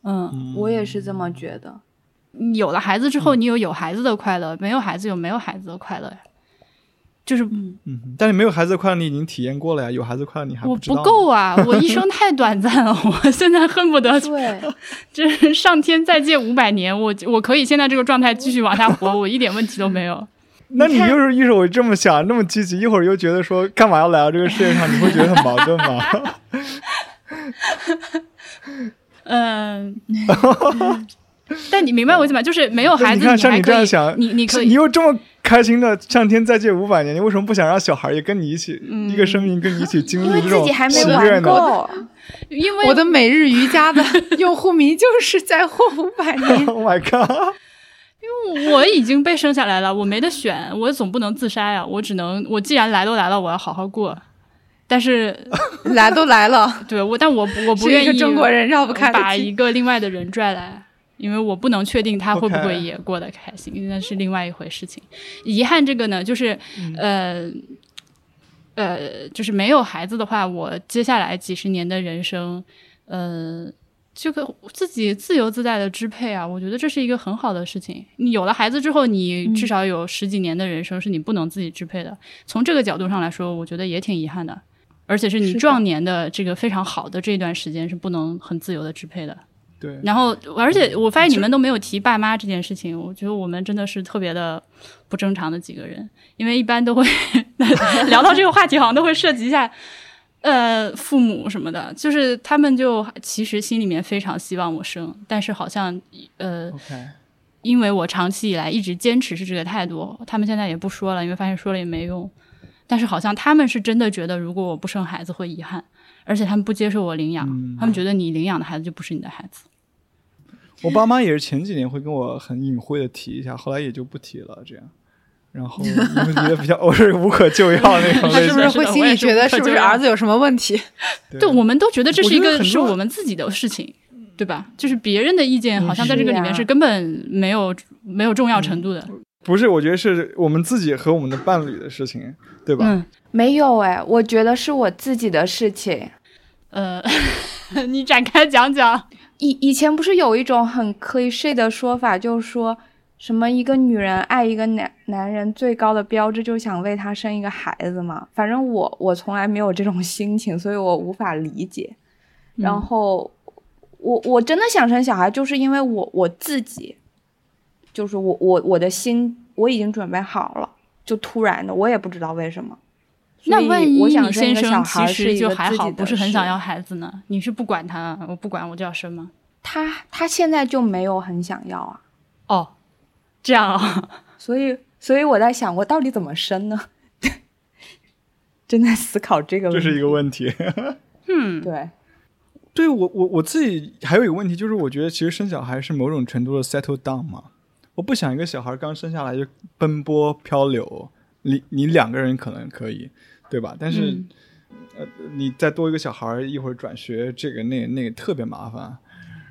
嗯，我也是这么觉得。有了孩子之后，你有有孩子的快乐；没有孩子有没有孩子的快乐呀。就是，嗯，但是没有孩子的快乐你已经体验过了呀，有孩子快乐你还我不够啊！我一生太短暂了，我现在恨不得对，就是上天再借五百年，我我可以现在这个状态继续往下活，我一点问题都没有。那你又是一会儿这么想，那么积极，一会儿又觉得说干嘛要来到这个世界上？你会觉得很矛盾吗？嗯。但你明白我意思吗？就是没有孩子，你看像你这样想，你你可以，你又这么开心的上天再借五百年，你为什么不想让小孩也跟你一起，一个生命跟你一起经历这种喜悦呢？因为我的每日瑜伽的用户名就是再活五百年。Oh my god！我已经被生下来了，我没得选，我总不能自杀呀，我只能，我既然来都来了，我要好好过。但是 来都来了，对我，但我我不愿意中国人绕不开把一个另外的人拽来。因为我不能确定他会不会也过得开心，那是另外一回事情。遗憾这个呢，就是呃呃，就是没有孩子的话，我接下来几十年的人生，呃，这个自己自由自在的支配啊，我觉得这是一个很好的事情。你有了孩子之后，你至少有十几年的人生是你不能自己支配的。从这个角度上来说，我觉得也挺遗憾的，而且是你壮年的这个非常好的这段时间是不能很自由的支配的。对，然后而且我发现你们都没有提爸妈这件事情，我觉得我们真的是特别的不正常的几个人，因为一般都会 聊到这个话题，好像都会涉及一下呃父母什么的，就是他们就其实心里面非常希望我生，但是好像呃，因为我长期以来一直坚持是这个态度，他们现在也不说了，因为发现说了也没用，但是好像他们是真的觉得如果我不生孩子会遗憾。而且他们不接受我领养，他们觉得你领养的孩子就不是你的孩子。我爸妈也是前几年会跟我很隐晦的提一下，后来也就不提了。这样，然后因为觉得比较我是无可救药那种。他是不是会心里觉得是不是儿子有什么问题？对，我们都觉得这是一个是我们自己的事情，对吧？就是别人的意见好像在这个里面是根本没有没有重要程度的。不是，我觉得是我们自己和我们的伴侣的事情，对吧？嗯，没有哎，我觉得是我自己的事情。呃，你展开讲讲。以以前不是有一种很可以睡的说法，就是说什么一个女人爱一个男男人最高的标志，就想为他生一个孩子吗？反正我我从来没有这种心情，所以我无法理解。然后我我真的想生小孩，就是因为我我自己，就是我我我的心我已经准备好了，就突然的，我也不知道为什么。那万一你先生其实就还好，不是很想要孩子呢？你是不管他，我不管，我就要生吗？他他现在就没有很想要啊。哦，这样啊。所以所以我在想，我到底怎么生呢？正在思考这个问题。这是一个问题。嗯，对。对我我我自己还有一个问题，就是我觉得其实生小孩是某种程度的 settle down 嘛。我不想一个小孩刚生下来就奔波漂流，你你两个人可能可以。对吧？但是，呃，你再多一个小孩，一会儿转学，这个那那个特别麻烦。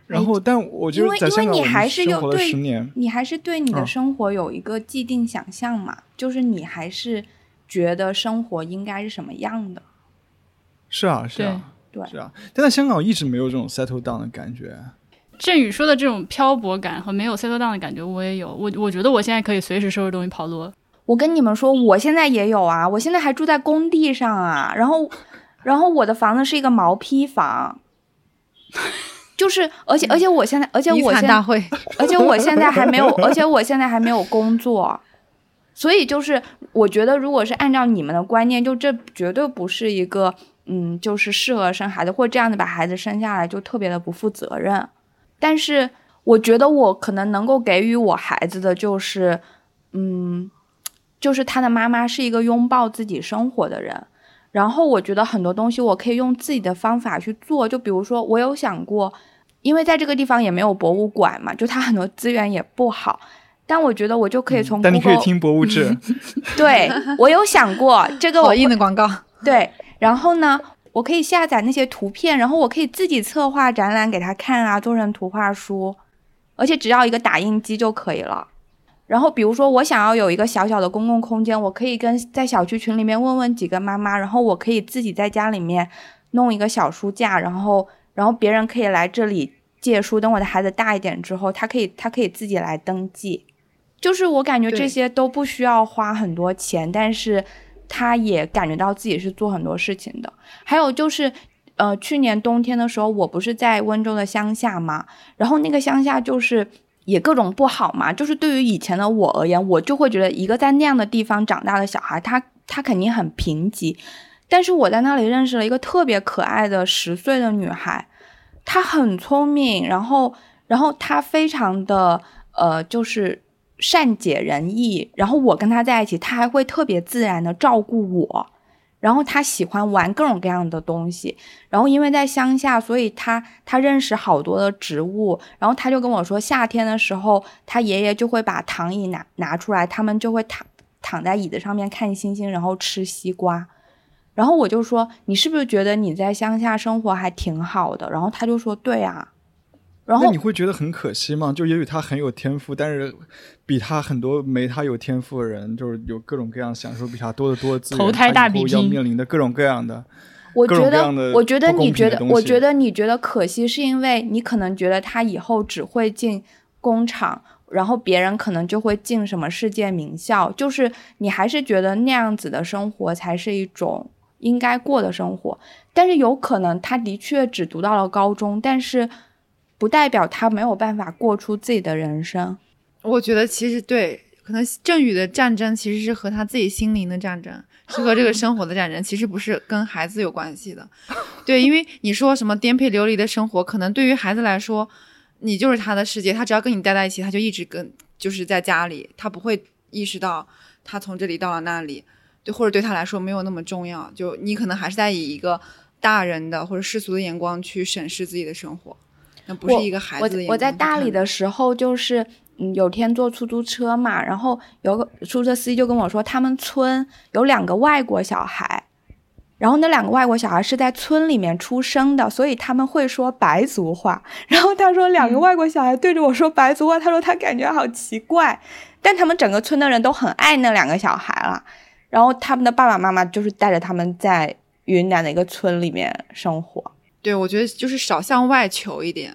然后，但我觉得在香港，你还是生活了十年，你还是对你的生活有一个既定想象嘛？就是你还是觉得生活应该是什么样的？是啊，是啊，对，是啊。但在香港一直没有这种 settle down 的感觉。振宇说的这种漂泊感和没有 settle down 的感觉，我也有。我我觉得我现在可以随时收拾东西跑路。我跟你们说，我现在也有啊，我现在还住在工地上啊，然后，然后我的房子是一个毛坯房，就是，而且，而且我现在，而且我现在，而且我现在还没有，而且我现在还没有工作，所以就是，我觉得如果是按照你们的观念，就这绝对不是一个，嗯，就是适合生孩子或这样的把孩子生下来就特别的不负责任，但是我觉得我可能能够给予我孩子的就是，嗯。就是他的妈妈是一个拥抱自己生活的人，然后我觉得很多东西我可以用自己的方法去做，就比如说我有想过，因为在这个地方也没有博物馆嘛，就它很多资源也不好，但我觉得我就可以从、但你可以听博物志。对我有想过这个，我印的广告。对，然后呢，我可以下载那些图片，然后我可以自己策划展览给他看啊，做成图画书，而且只要一个打印机就可以了。然后比如说我想要有一个小小的公共空间，我可以跟在小区群里面问问几个妈妈，然后我可以自己在家里面弄一个小书架，然后然后别人可以来这里借书。等我的孩子大一点之后，他可以他可以自己来登记。就是我感觉这些都不需要花很多钱，但是。他也感觉到自己是做很多事情的。还有就是，呃，去年冬天的时候，我不是在温州的乡下嘛，然后那个乡下就是也各种不好嘛。就是对于以前的我而言，我就会觉得一个在那样的地方长大的小孩，他他肯定很贫瘠。但是我在那里认识了一个特别可爱的十岁的女孩，她很聪明，然后然后她非常的呃，就是。善解人意，然后我跟她在一起，她还会特别自然的照顾我，然后他喜欢玩各种各样的东西，然后因为在乡下，所以他他认识好多的植物，然后他就跟我说，夏天的时候，他爷爷就会把躺椅拿拿出来，他们就会躺躺在椅子上面看星星，然后吃西瓜，然后我就说，你是不是觉得你在乡下生活还挺好的？然后他就说，对啊。然后你会觉得很可惜吗？就也许他很有天赋，但是比他很多没他有天赋的人，就是有各种各样享受比他多得多的资源，投胎大比拼，要面临的各种各样的。我觉得，我觉得你觉得，我觉得你觉得可惜，是因为你可能觉得他以后只会进工厂，然后别人可能就会进什么世界名校，就是你还是觉得那样子的生活才是一种应该过的生活。但是有可能他的确只读到了高中，但是。不代表他没有办法过出自己的人生。我觉得其实对，可能郑宇的战争其实是和他自己心灵的战争，是和这个生活的战争，其实不是跟孩子有关系的。对，因为你说什么颠沛流离的生活，可能对于孩子来说，你就是他的世界，他只要跟你待在一起，他就一直跟就是在家里，他不会意识到他从这里到了那里，对，或者对他来说没有那么重要。就你可能还是在以一个大人的或者世俗的眼光去审视自己的生活。那不是一个孩子。我我在大理的时候，就是嗯，有天坐出租车嘛，然后有个出租车司机就跟我说，他们村有两个外国小孩，然后那两个外国小孩是在村里面出生的，所以他们会说白族话。然后他说，两个外国小孩对着我说白族话，他说他感觉好奇怪，但他们整个村的人都很爱那两个小孩了。然后他们的爸爸妈妈就是带着他们在云南的一个村里面生活。对，我觉得就是少向外求一点。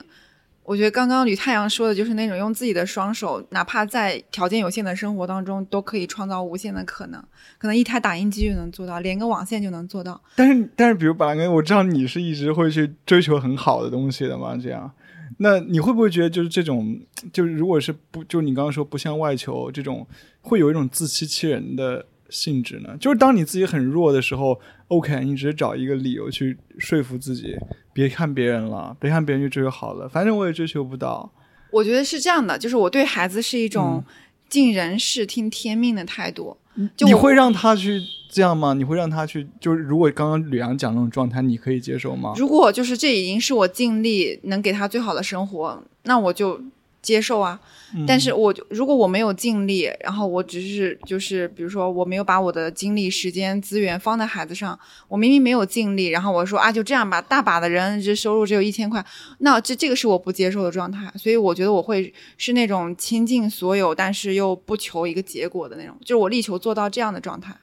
我觉得刚刚吕太阳说的就是那种用自己的双手，哪怕在条件有限的生活当中，都可以创造无限的可能。可能一台打印机就能做到，连个网线就能做到。但是，但是，比如板蓝根，我知道你是一直会去追求很好的东西的嘛？这样，那你会不会觉得就是这种，就是如果是不，就你刚刚说不向外求这种，会有一种自欺欺人的？性质呢？就是当你自己很弱的时候，OK，你只是找一个理由去说服自己，别看别人了，别看别人去追求好了，反正我也追求不到。我觉得是这样的，就是我对孩子是一种尽人事听天命的态度。你会让他去这样吗？你会让他去？就是如果刚刚吕阳讲那种状态，你可以接受吗？如果就是这已经是我尽力能给他最好的生活，那我就。接受啊，但是我如果我没有尽力，然后我只是就是比如说我没有把我的精力、时间、资源放在孩子上，我明明没有尽力，然后我说啊就这样吧，大把的人这收入只有一千块，那这这个是我不接受的状态，所以我觉得我会是那种倾尽所有，但是又不求一个结果的那种，就是我力求做到这样的状态。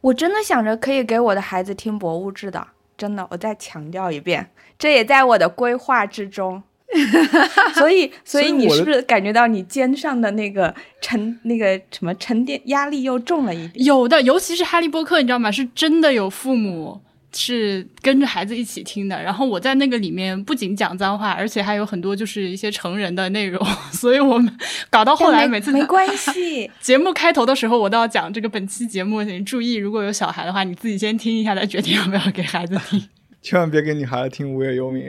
我真的想着可以给我的孩子听博物志的，真的，我再强调一遍，这也在我的规划之中。所以，所以你是不是感觉到你肩上的那个沉、那个什么沉淀压力又重了一点？有的，尤其是《哈利波特》，你知道吗？是真的有父母是跟着孩子一起听的。然后我在那个里面不仅讲脏话，而且还有很多就是一些成人的内容。所以我们搞到后来，每次没关 系。节目开头的时候，我都要讲这个本期节目，请注意，如果有小孩的话，你自己先听一下，再决定要不要给孩子听。千万别给女孩子听《无业游民》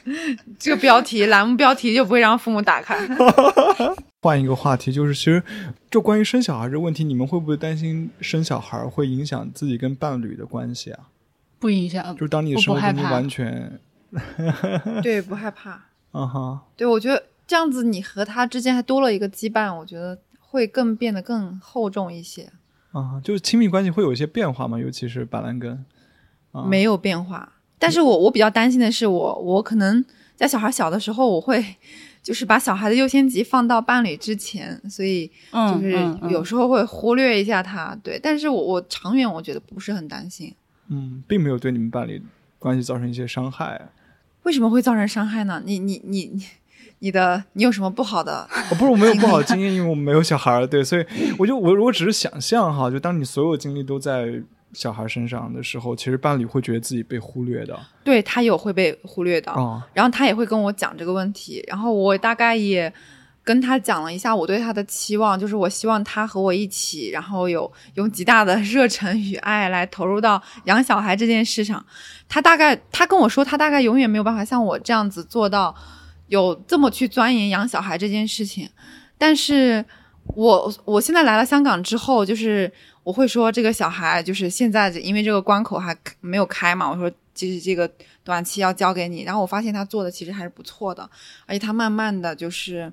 这个标题，栏目标题就不会让父母打开。换一个话题，就是其实就关于生小孩这个问题，你们会不会担心生小孩会影响自己跟伴侣的关系啊？不影响，就是当你生活中完全对不害怕。嗯哼，对我觉得这样子你和他之间还多了一个羁绊，我觉得会更变得更厚重一些。啊，就是亲密关系会有一些变化嘛？尤其是板蓝根，啊、没有变化。但是我我比较担心的是我，我可能在小孩小的时候，我会就是把小孩的优先级放到伴侣之前，所以嗯，就是有时候会忽略一下他。对，但是我我长远我觉得不是很担心。嗯，并没有对你们伴侣关系造成一些伤害。为什么会造成伤害呢？你你你你你的你有什么不好的？哦，不是我没有不好的经验，因为我们没有小孩儿，对，所以我就我我只是想象哈，就当你所有精力都在小孩身上的时候，其实伴侣会觉得自己被忽略的。对他有会被忽略的，哦，然后他也会跟我讲这个问题，然后我大概也跟他讲了一下我对他的期望，就是我希望他和我一起，然后有用极大的热忱与爱来投入到养小孩这件事上。他大概他跟我说，他大概永远没有办法像我这样子做到有这么去钻研养小孩这件事情，但是我我现在来了香港之后，就是我会说这个小孩就是现在因为这个关口还没有开嘛，我说其实这个短期要交给你，然后我发现他做的其实还是不错的，而且他慢慢的就是，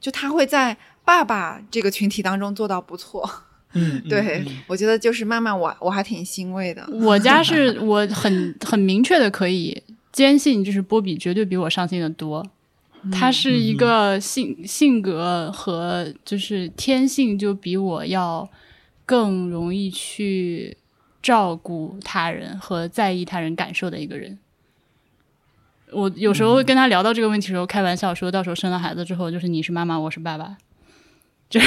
就他会在爸爸这个群体当中做到不错，嗯，嗯 对、嗯。我觉得就是慢慢我我还挺欣慰的，我家是 我很很明确的可以坚信，就是波比绝对比我上进的多。他是一个性性格和就是天性就比我要更容易去照顾他人和在意他人感受的一个人。我有时候会跟他聊到这个问题的时候，开玩笑说，到时候生了孩子之后，就是你是妈妈，我是爸爸。这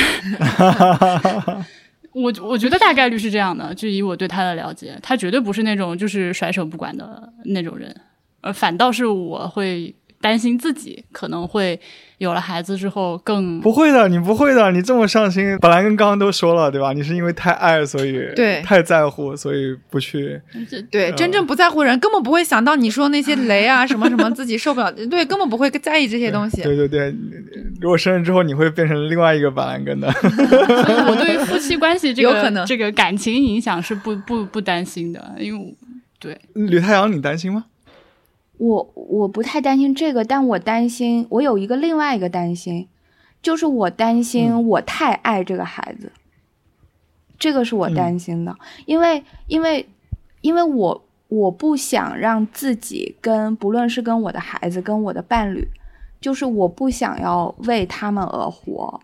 我我觉得大概率是这样的，就以我对他的了解，他绝对不是那种就是甩手不管的那种人，呃，反倒是我会担心自己可能会有了孩子之后更不会的，你不会的，你这么上心，本来跟刚刚都说了，对吧？你是因为太爱，所以对太在乎，所以不去。对，真正不在乎人根本不会想到你说那些雷啊 什么什么自己受不了，对，根本不会在意这些东西。对 对对，如果生日之后，你会变成另外一个板蓝根的。所以我对于夫妻关系这个 有可能这个感情影响是不不不担心的，因为对吕太阳，你担心吗？我我不太担心这个，但我担心我有一个另外一个担心，就是我担心嗯。我太爱这个孩子，这个是我担心的，因为因为因为我我不想让自己跟不论是跟我的孩子跟我的伴侣，就是我不想要为他们而活。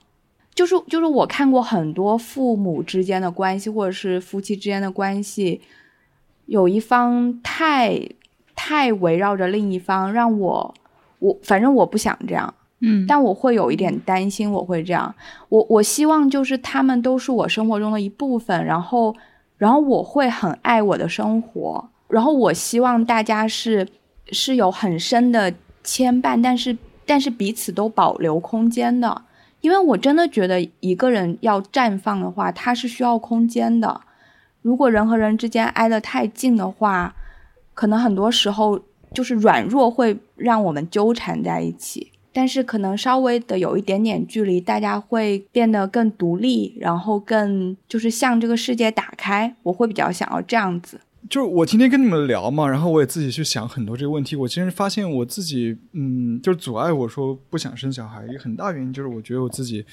就是就是我看过很多父母之间的关系，或者是夫妻之间的关系，有一方太太围绕着另一方，让我我反正我不想这样，嗯但我会有一点担心，我会这样。我我希望就是他们都是我生活中的一部分，然后然后我会很爱我的生活，然后我希望大家是是有很深的牵绊，但是但是彼此都保留空间的，因为我真的觉得一个人要绽放的话，他是需要空间的。如果人和人之间挨得太近的话，可能很多时候就是软弱会让我们纠缠在一起。但是可能稍微的有一点点距离，大家会变得更独立，然后更就是向这个世界打开。我会比较想要这样子。就是我今天跟你们聊嘛，然后我也自己去想很多这个问题。我其实发现我自己，嗯，就是阻碍我说不想生小孩一个很大原因，就是我觉得我自己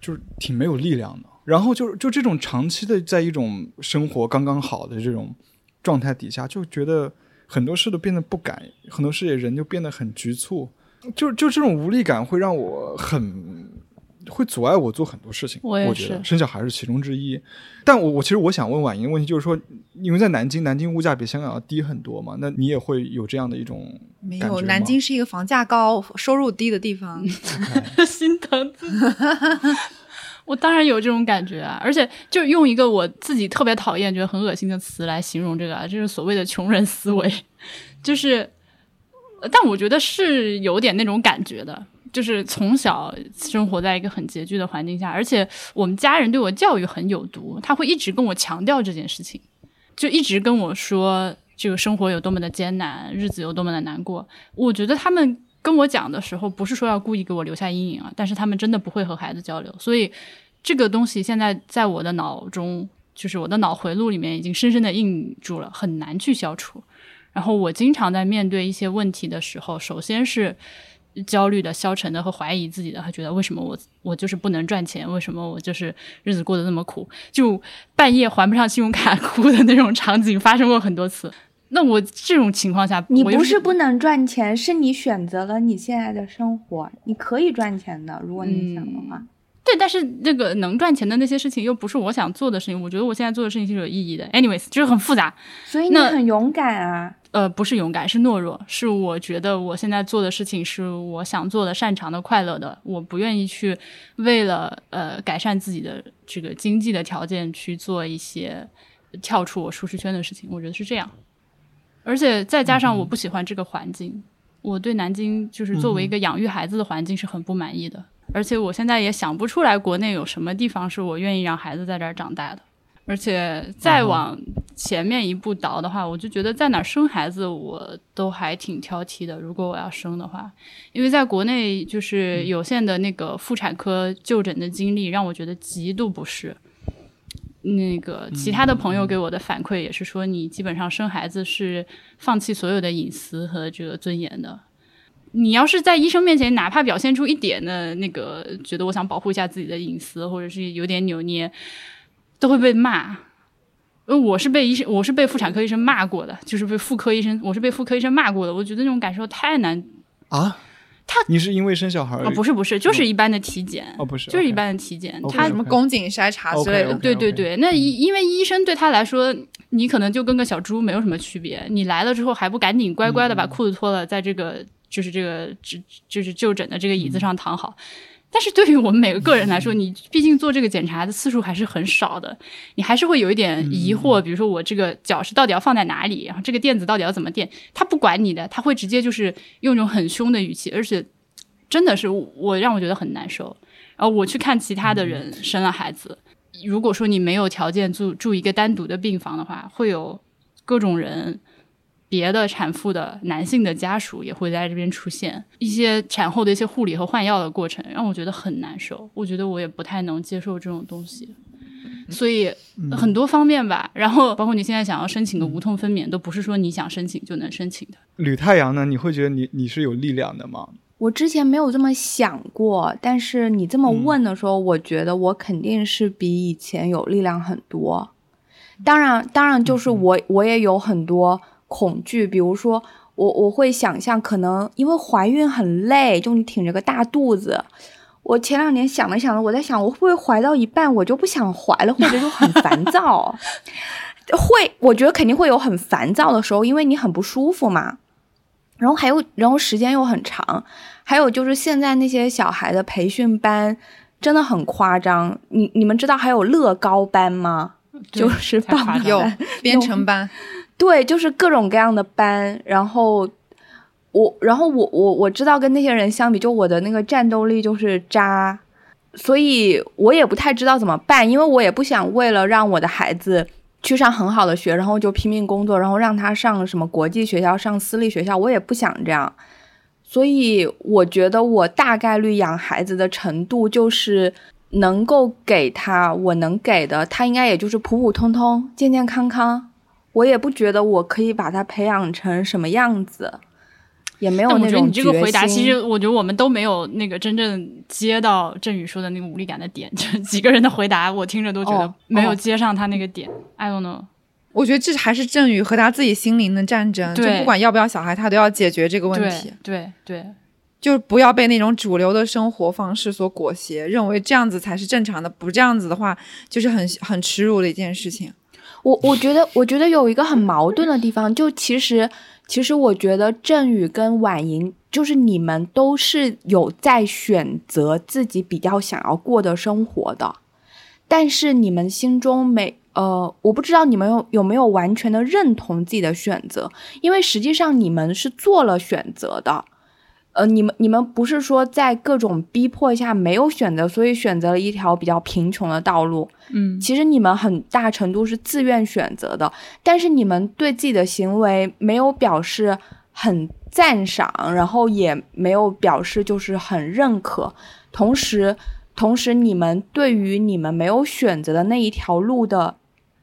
就是挺没有力量的。然后就就这种长期的在一种生活刚刚好的这种状态底下，就觉得很多事都变得不敢，很多事也人就变得很局促。就就这种无力感会让我很会阻碍我做很多事情。我也觉得是生小孩是其中之一。但我我其实我想问婉莹的问题，就是说，因为在南京，南京物价比香港要低很多嘛，那你也会有这样的一种没有，南京是一个房价高、收入低的地方。心疼自己。我当然有这种感觉啊，而且就用一个我自己特别讨厌、觉得很恶心的词来形容这个啊，就是所谓的穷人思维，就是，但我觉得是有点那种感觉的，就是从小生活在一个很拮据的环境下，而且我们家人对我教育很有毒，他会一直跟我强调这件事情，就一直跟我说这个生活有多么的艰难，日子有多么的难过。我觉得他们跟我讲的时候，不是说要故意给我留下阴影啊，但是他们真的不会和孩子交流，所以这个东西现在在我的脑中，就是我的脑回路里面已经深深的印住了，很难去消除。然后我经常在面对一些问题的时候，首先是焦虑的、消沉的和怀疑自己的，他觉得为什么我我就是不能赚钱？为什么我就是日子过得那么苦？就半夜还不上信用卡 哭的那种场景发生过很多次。那我这种情况下，你不是不能赚钱，是你选择了你现在的生活，你可以赚钱的，如果你想的话。对，但是那个能赚钱的那些事情又不是我想做的事情，我觉得我现在做的事情是有意义的。Anyways，就是很复杂。所以你很勇敢啊！呃，不是勇敢，是懦弱，是我觉得我现在做的事情是我想做的、擅长的、快乐的，我不愿意去为了呃改善自己的这个经济的条件去做一些跳出我舒适圈的事情，我觉得是这样。而且再加上我不喜欢这个环境，我对南京就是作为一个养育孩子的环境是很不满意的，而且我现在也想不出来国内有什么地方是我愿意让孩子在这儿长大的。而且再往前面一步倒的话，我就觉得在哪儿生孩子我都还挺挑剔的。如果我要生的话，因为在国内就是有限的那个妇产科就诊的经历，让我觉得极度不适。那个其他的朋友给我的反馈也是说，你基本上生孩子是放弃所有的隐私和这个尊严的。你要是在医生面前，哪怕表现出一点的那个觉得我想保护一下自己的隐私，或者是有点扭捏，都会被骂。呃，我是被医生，我是被妇产科医生骂过的，就是被妇科医生，我是被妇科医生骂过的。我觉得那种感受太难啊。他你是因为生小孩啊、不是不是，就是一般的体检，哦不是，就是一般的体检。他什么宫颈筛查之类的。对对对，那因因为医生对他来说，你可能就跟个小猪没有什么区别。你来了之后还不赶紧乖乖的把裤子脱了，在这个就是这个就就是就诊的这个椅子上躺好。但是对于我们每个个人来说，你毕竟做这个检查的次数还是很少的，你还是会有一点疑惑，比如说我这个脚是到底要放在哪里，然后这个垫子到底要怎么垫，他不管你的，他会直接就是用一种很凶的语气，而且真的是我让我觉得很难受。然后我去看其他的人生了孩子，如果说你没有条件住住一个单独的病房的话，会有各种人，别的产妇的男性的家属也会在这边出现一些产后的一些护理和换药的过程，让我觉得很难受。我觉得我也不太能接受这种东西，所以很多方面吧。然后包括你现在想要申请个无痛分娩，都不是说你想申请就能申请的。吕太阳呢？你会觉得你你是有力量的吗？我之前没有这么想过，但是你这么问的时候，我觉得我肯定是比以前有力量很多。当然，当然就是我我也有很多恐惧，比如说我我会想象，可能因为怀孕很累，就你挺着个大肚子。我前两年想了想了，我在想我会不会怀到一半我就不想怀了，或者就很烦躁。会，我觉得肯定会有很烦躁的时候，因为你很不舒服嘛。然后还有，然后时间又很长，还有就是现在那些小孩的培训班真的很夸张。你你们知道还有乐高班吗？就是棒张有编程班，对，就是各种各样的班。然后我，然后我我我知道跟那些人相比，就我的那个战斗力就是渣，所以我也不太知道怎么办，因为我也不想为了让我的孩子。去上很好的学，然后就拼命工作，然后让他上什么国际学校、上私立学校，我也不想这样。所以我觉得我大概率养孩子的程度就是能够给他我能给的，他应该也就是普普通通、健健康康。我也不觉得我可以把他培养成什么样子，也没有那种觉得你这个回答，其实我觉得我们都没有那个真正接到振宇说的那个无力感的点。就几个人的回答，我听着都觉得哦没有哦接上他那个点。I don't know。我觉得这还是振宇和他自己心灵的战争。就不管要不要小孩，他都要解决这个问题对。对对，就是不要被那种主流的生活方式所裹挟，认为这样子才是正常的，不这样子的话，就是很很耻辱的一件事情。我我觉得，我觉得有一个很矛盾的地方，就其实，其实我觉得振宇跟婉莹，就是你们都是有在选择自己比较想要过的生活的，但是你们心中没呃，我不知道你们有有没有完全的认同自己的选择，因为实际上你们是做了选择的。呃，你们你们不是说在各种逼迫下没有选择，所以选择了一条比较贫穷的道路。嗯，其实你们很大程度是自愿选择的，但是你们对自己的行为没有表示很赞赏，然后也没有表示就是很认可。同时，同时你们对于你们没有选择的那一条路的，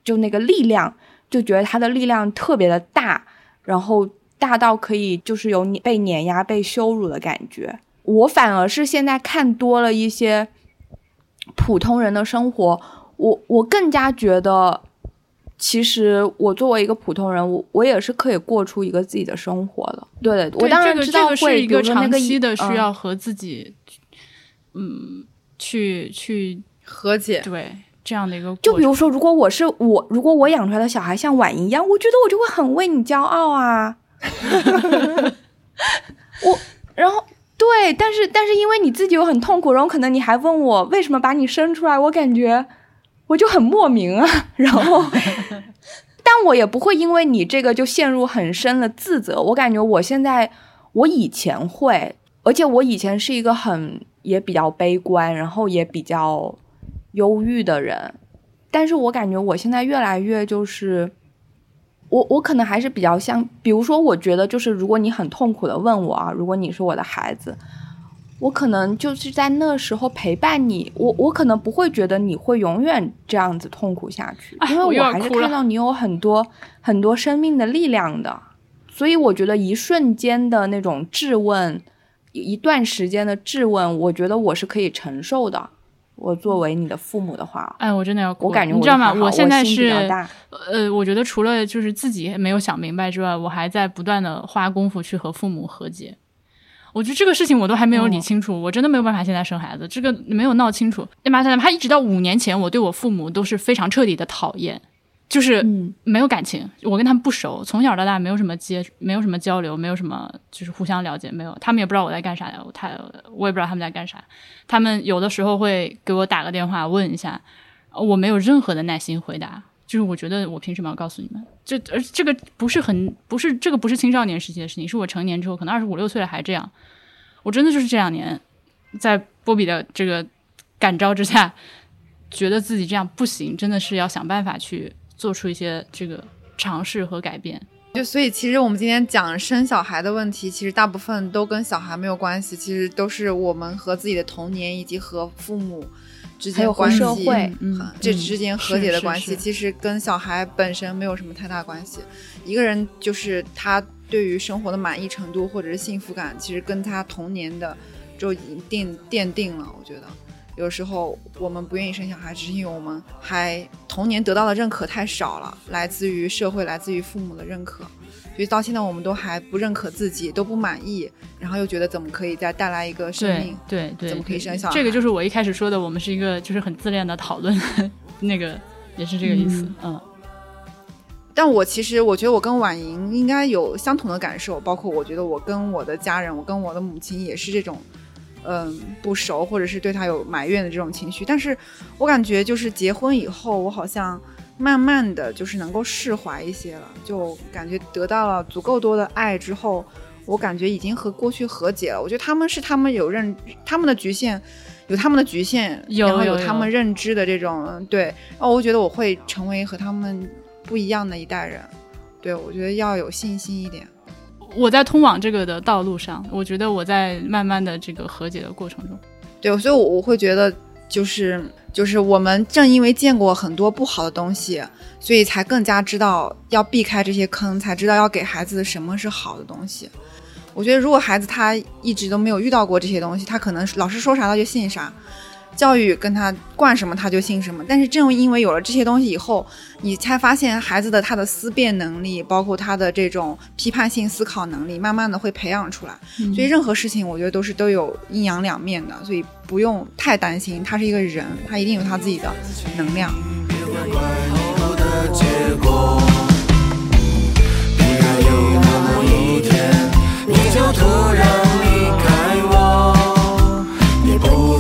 就那个力量，就觉得它的力量特别的大，然后大到可以就是有被碾压、被羞辱的感觉。我反而是现在看多了一些普通人的生活，我我更加觉得。其实我作为一个普通人，我我也是可以过出一个自己的生活的。对，我当然知道会一个长期的需要和自己，嗯，去去和解。对，这样的一个。就比如说，如果我是我，如果我养出来的小孩像婉莹一样，我觉得我就会很为你骄傲啊。我，然后对，但是但是因为你自己又很痛苦，然后可能你还问我为什么把你生出来，我感觉。我就很莫名啊，然后，但我也不会因为你这个就陷入很深的自责。我感觉我现在，我以前会，而且我以前是一个很也比较悲观，然后也比较忧郁的人。但是我感觉我现在越来越就是，我我可能还是比较像，比如说，我觉得就是如果你很痛苦的问我啊，如果你是我的孩子。我可能就是在那时候陪伴你，我我可能不会觉得你会永远这样子痛苦下去，因为我还是看到你有很多很多生命的力量的，所以我觉得一瞬间的那种质问，一段时间的质问，我觉得我是可以承受的。我作为你的父母的话，哎，我真的要哭，我感觉你知道吗？我现在是呃，我觉得除了就是自己没有想明白之外，我还在不断的花功夫去和父母和解。我觉得这个事情我都还没有理清楚，我真的没有办法现在生孩子，这个没有闹清楚。对吧？哪怕一直到五年前，我对我父母都是非常彻底的讨厌，就是没有感情，我跟他们不熟，从小到大没有什么接，没有什么交流，没有什么就是互相了解，没有，他们也不知道我在干啥呀，他我也不知道他们在干啥。他们有的时候会给我打个电话问一下，我没有任何的耐心回答。就是我觉得我凭什么要告诉你们？这而这个不是很不是这个不是青少年时期的事情，是我成年之后，可能二十五六岁了还这样。我真的就是这两年，在波比的这个感召之下，觉得自己这样不行，真的是要想办法去做出一些这个尝试和改变。就所以，其实我们今天讲生小孩的问题，其实大部分都跟小孩没有关系，其实都是我们和自己的童年以及和父母。之间关系，嗯，这之间和解的关系，其实跟小孩本身没有什么太大关系。一个人就是他对于生活的满意程度或者是幸福感，其实跟他童年的就已经奠奠定了。我觉得有时候我们不愿意生小孩，只是因为我们还童年得到的认可太少了，来自于社会、来自于父母的认可。所以到现在，我们都还不认可自己，都不满意，然后又觉得怎么可以再带来一个生命？对对，怎么可以生小孩？这个就是我一开始说的，我们是一个就是很自恋的讨论，那个也是这个意思。嗯。但我其实我觉得我跟婉莹应该有相同的感受，包括我觉得我跟我的家人，我跟我的母亲也是这种，嗯，不熟或者是对他有埋怨的这种情绪。但是我感觉就是结婚以后，我好像。慢慢的就是能够释怀一些了，就感觉得到了足够多的爱之后，我感觉已经和过去和解了。我觉得他们是他们有认他们的局限，有他们的局限，然后有他们认知的这种对。然后我觉得我会成为和他们不一样的一代人。对我觉得要有信心一点。我在通往这个的道路上，我觉得我在慢慢的这个和解的过程中。对，所以我我会觉得就是。就是我们正因为见过很多不好的东西，所以才更加知道要避开这些坑，才知道要给孩子什么是好的东西。我觉得如果孩子他一直都没有遇到过这些东西，他可能老师说啥他就信啥。教育跟他惯什么他就信什么，但是正因为有了这些东西以后，你才发现孩子的他的思辨能力，包括他的这种批判性思考能力，慢慢的会培养出来。所以任何事情我觉得都是都有阴阳两面的，所以不用太担心他是一个人，他一定有他自己的能量。的一天，你就突然离开我。你不。